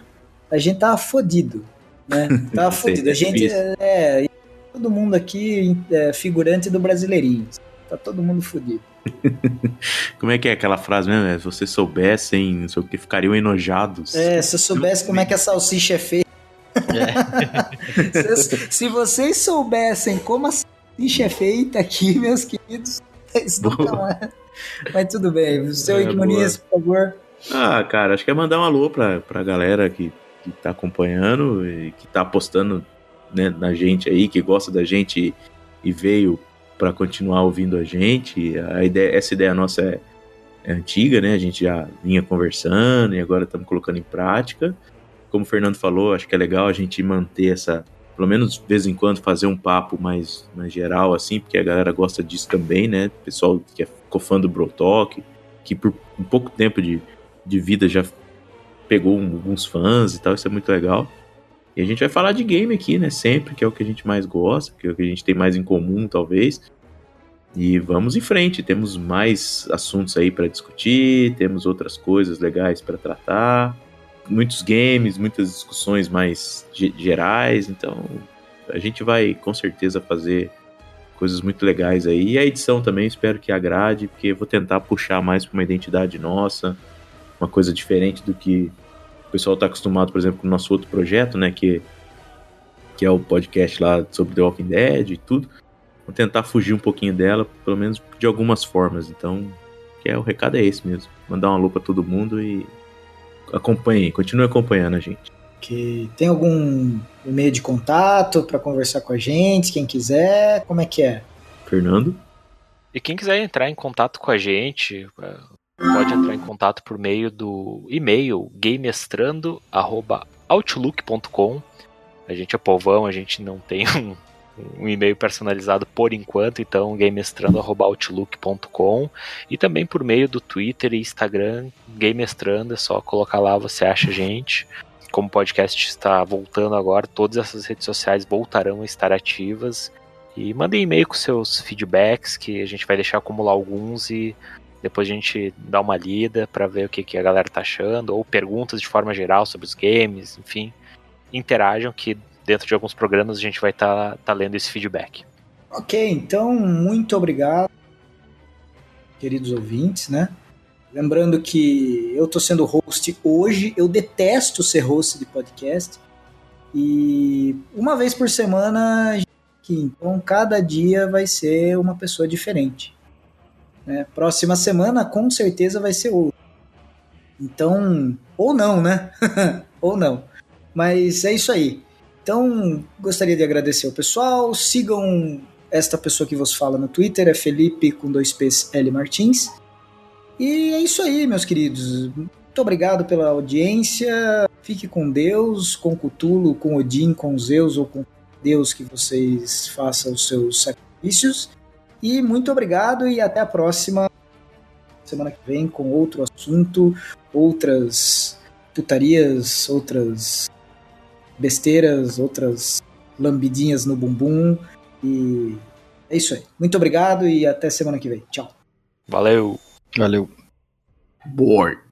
a gente tava fodido. Né? Tava fodido. A gente é, é, todo mundo aqui é figurante do Brasileirinho. Tá todo mundo fodido. como é que é aquela frase mesmo? Se vocês soubessem, não sei o que, ficariam enojados. É, se eu soubesse como é que a salsicha é feita. É. se, se, vocês soubessem como a ficha é feita aqui, meus queridos, vocês nunca. Mas tudo bem. O seu é, Muniz, por favor. Ah, cara, acho que é mandar um alô pra, pra galera que, que tá acompanhando e que tá apostando né, na gente aí, que gosta da gente e, veio para continuar ouvindo a gente. A ideia, essa ideia nossa é, é antiga, né? A gente já vinha conversando e agora estamos colocando em prática como o Fernando falou, acho que é legal a gente manter essa, pelo menos de vez em quando, fazer um papo mais, mais geral, assim, porque a galera gosta disso também, né? Pessoal que é fã do Brotalk, que por um pouco tempo de, de vida já pegou um, alguns fãs e tal, isso é muito legal. E a gente vai falar de game aqui, né? Sempre, que é o que a gente mais gosta, que é o que a gente tem mais em comum, talvez. E vamos em frente, temos mais assuntos aí para discutir, temos outras coisas legais para tratar muitos games, muitas discussões mais gerais, então a gente vai com certeza fazer coisas muito legais aí. E a edição também espero que agrade, porque vou tentar puxar mais para uma identidade nossa, uma coisa diferente do que o pessoal está acostumado, por exemplo, com o nosso outro projeto, né, que, que é o podcast lá sobre The Walking Dead e tudo. Vou tentar fugir um pouquinho dela, pelo menos de algumas formas. Então, que é, o recado é esse mesmo. Mandar uma lupa a todo mundo e acompanhe, continue acompanhando a gente. Que tem algum e-mail de contato para conversar com a gente, quem quiser, como é que é? Fernando? E quem quiser entrar em contato com a gente, é, pode entrar em contato por meio do e-mail gamestrando@outlook.com. A gente é povão, a gente não tem um, um e-mail personalizado por enquanto, então gamestrando@outlook.com e também por meio do Twitter e Instagram, gamestrando, é só colocar lá, você acha a gente. Como o podcast está voltando agora, todas essas redes sociais voltarão a estar ativas. E mandem e-mail com seus feedbacks, que a gente vai deixar acumular alguns e depois a gente dá uma lida para ver o que, que a galera tá achando, ou perguntas de forma geral sobre os games, enfim. Interajam que dentro de alguns programas a gente vai estar tá, tá lendo esse feedback. Ok, então muito obrigado, queridos ouvintes, né? Lembrando que eu tô sendo host hoje, eu detesto ser host de podcast. E uma vez por semana, então cada dia vai ser uma pessoa diferente. Né? Próxima semana, com certeza, vai ser outro. Então, ou não, né? ou não. Mas é isso aí. Então, gostaria de agradecer ao pessoal. Sigam esta pessoa que vos fala no Twitter, é Felipe com dois P's L Martins. E é isso aí, meus queridos. Muito obrigado pela audiência. Fique com Deus, com Cutulo, com Odin, com Zeus ou com Deus que vocês façam os seus sacrifícios. E muito obrigado e até a próxima semana que vem com outro assunto, outras putarias, outras besteiras, outras lambidinhas no bumbum. E é isso aí. Muito obrigado e até semana que vem. Tchau. Valeu. Valeu. Board.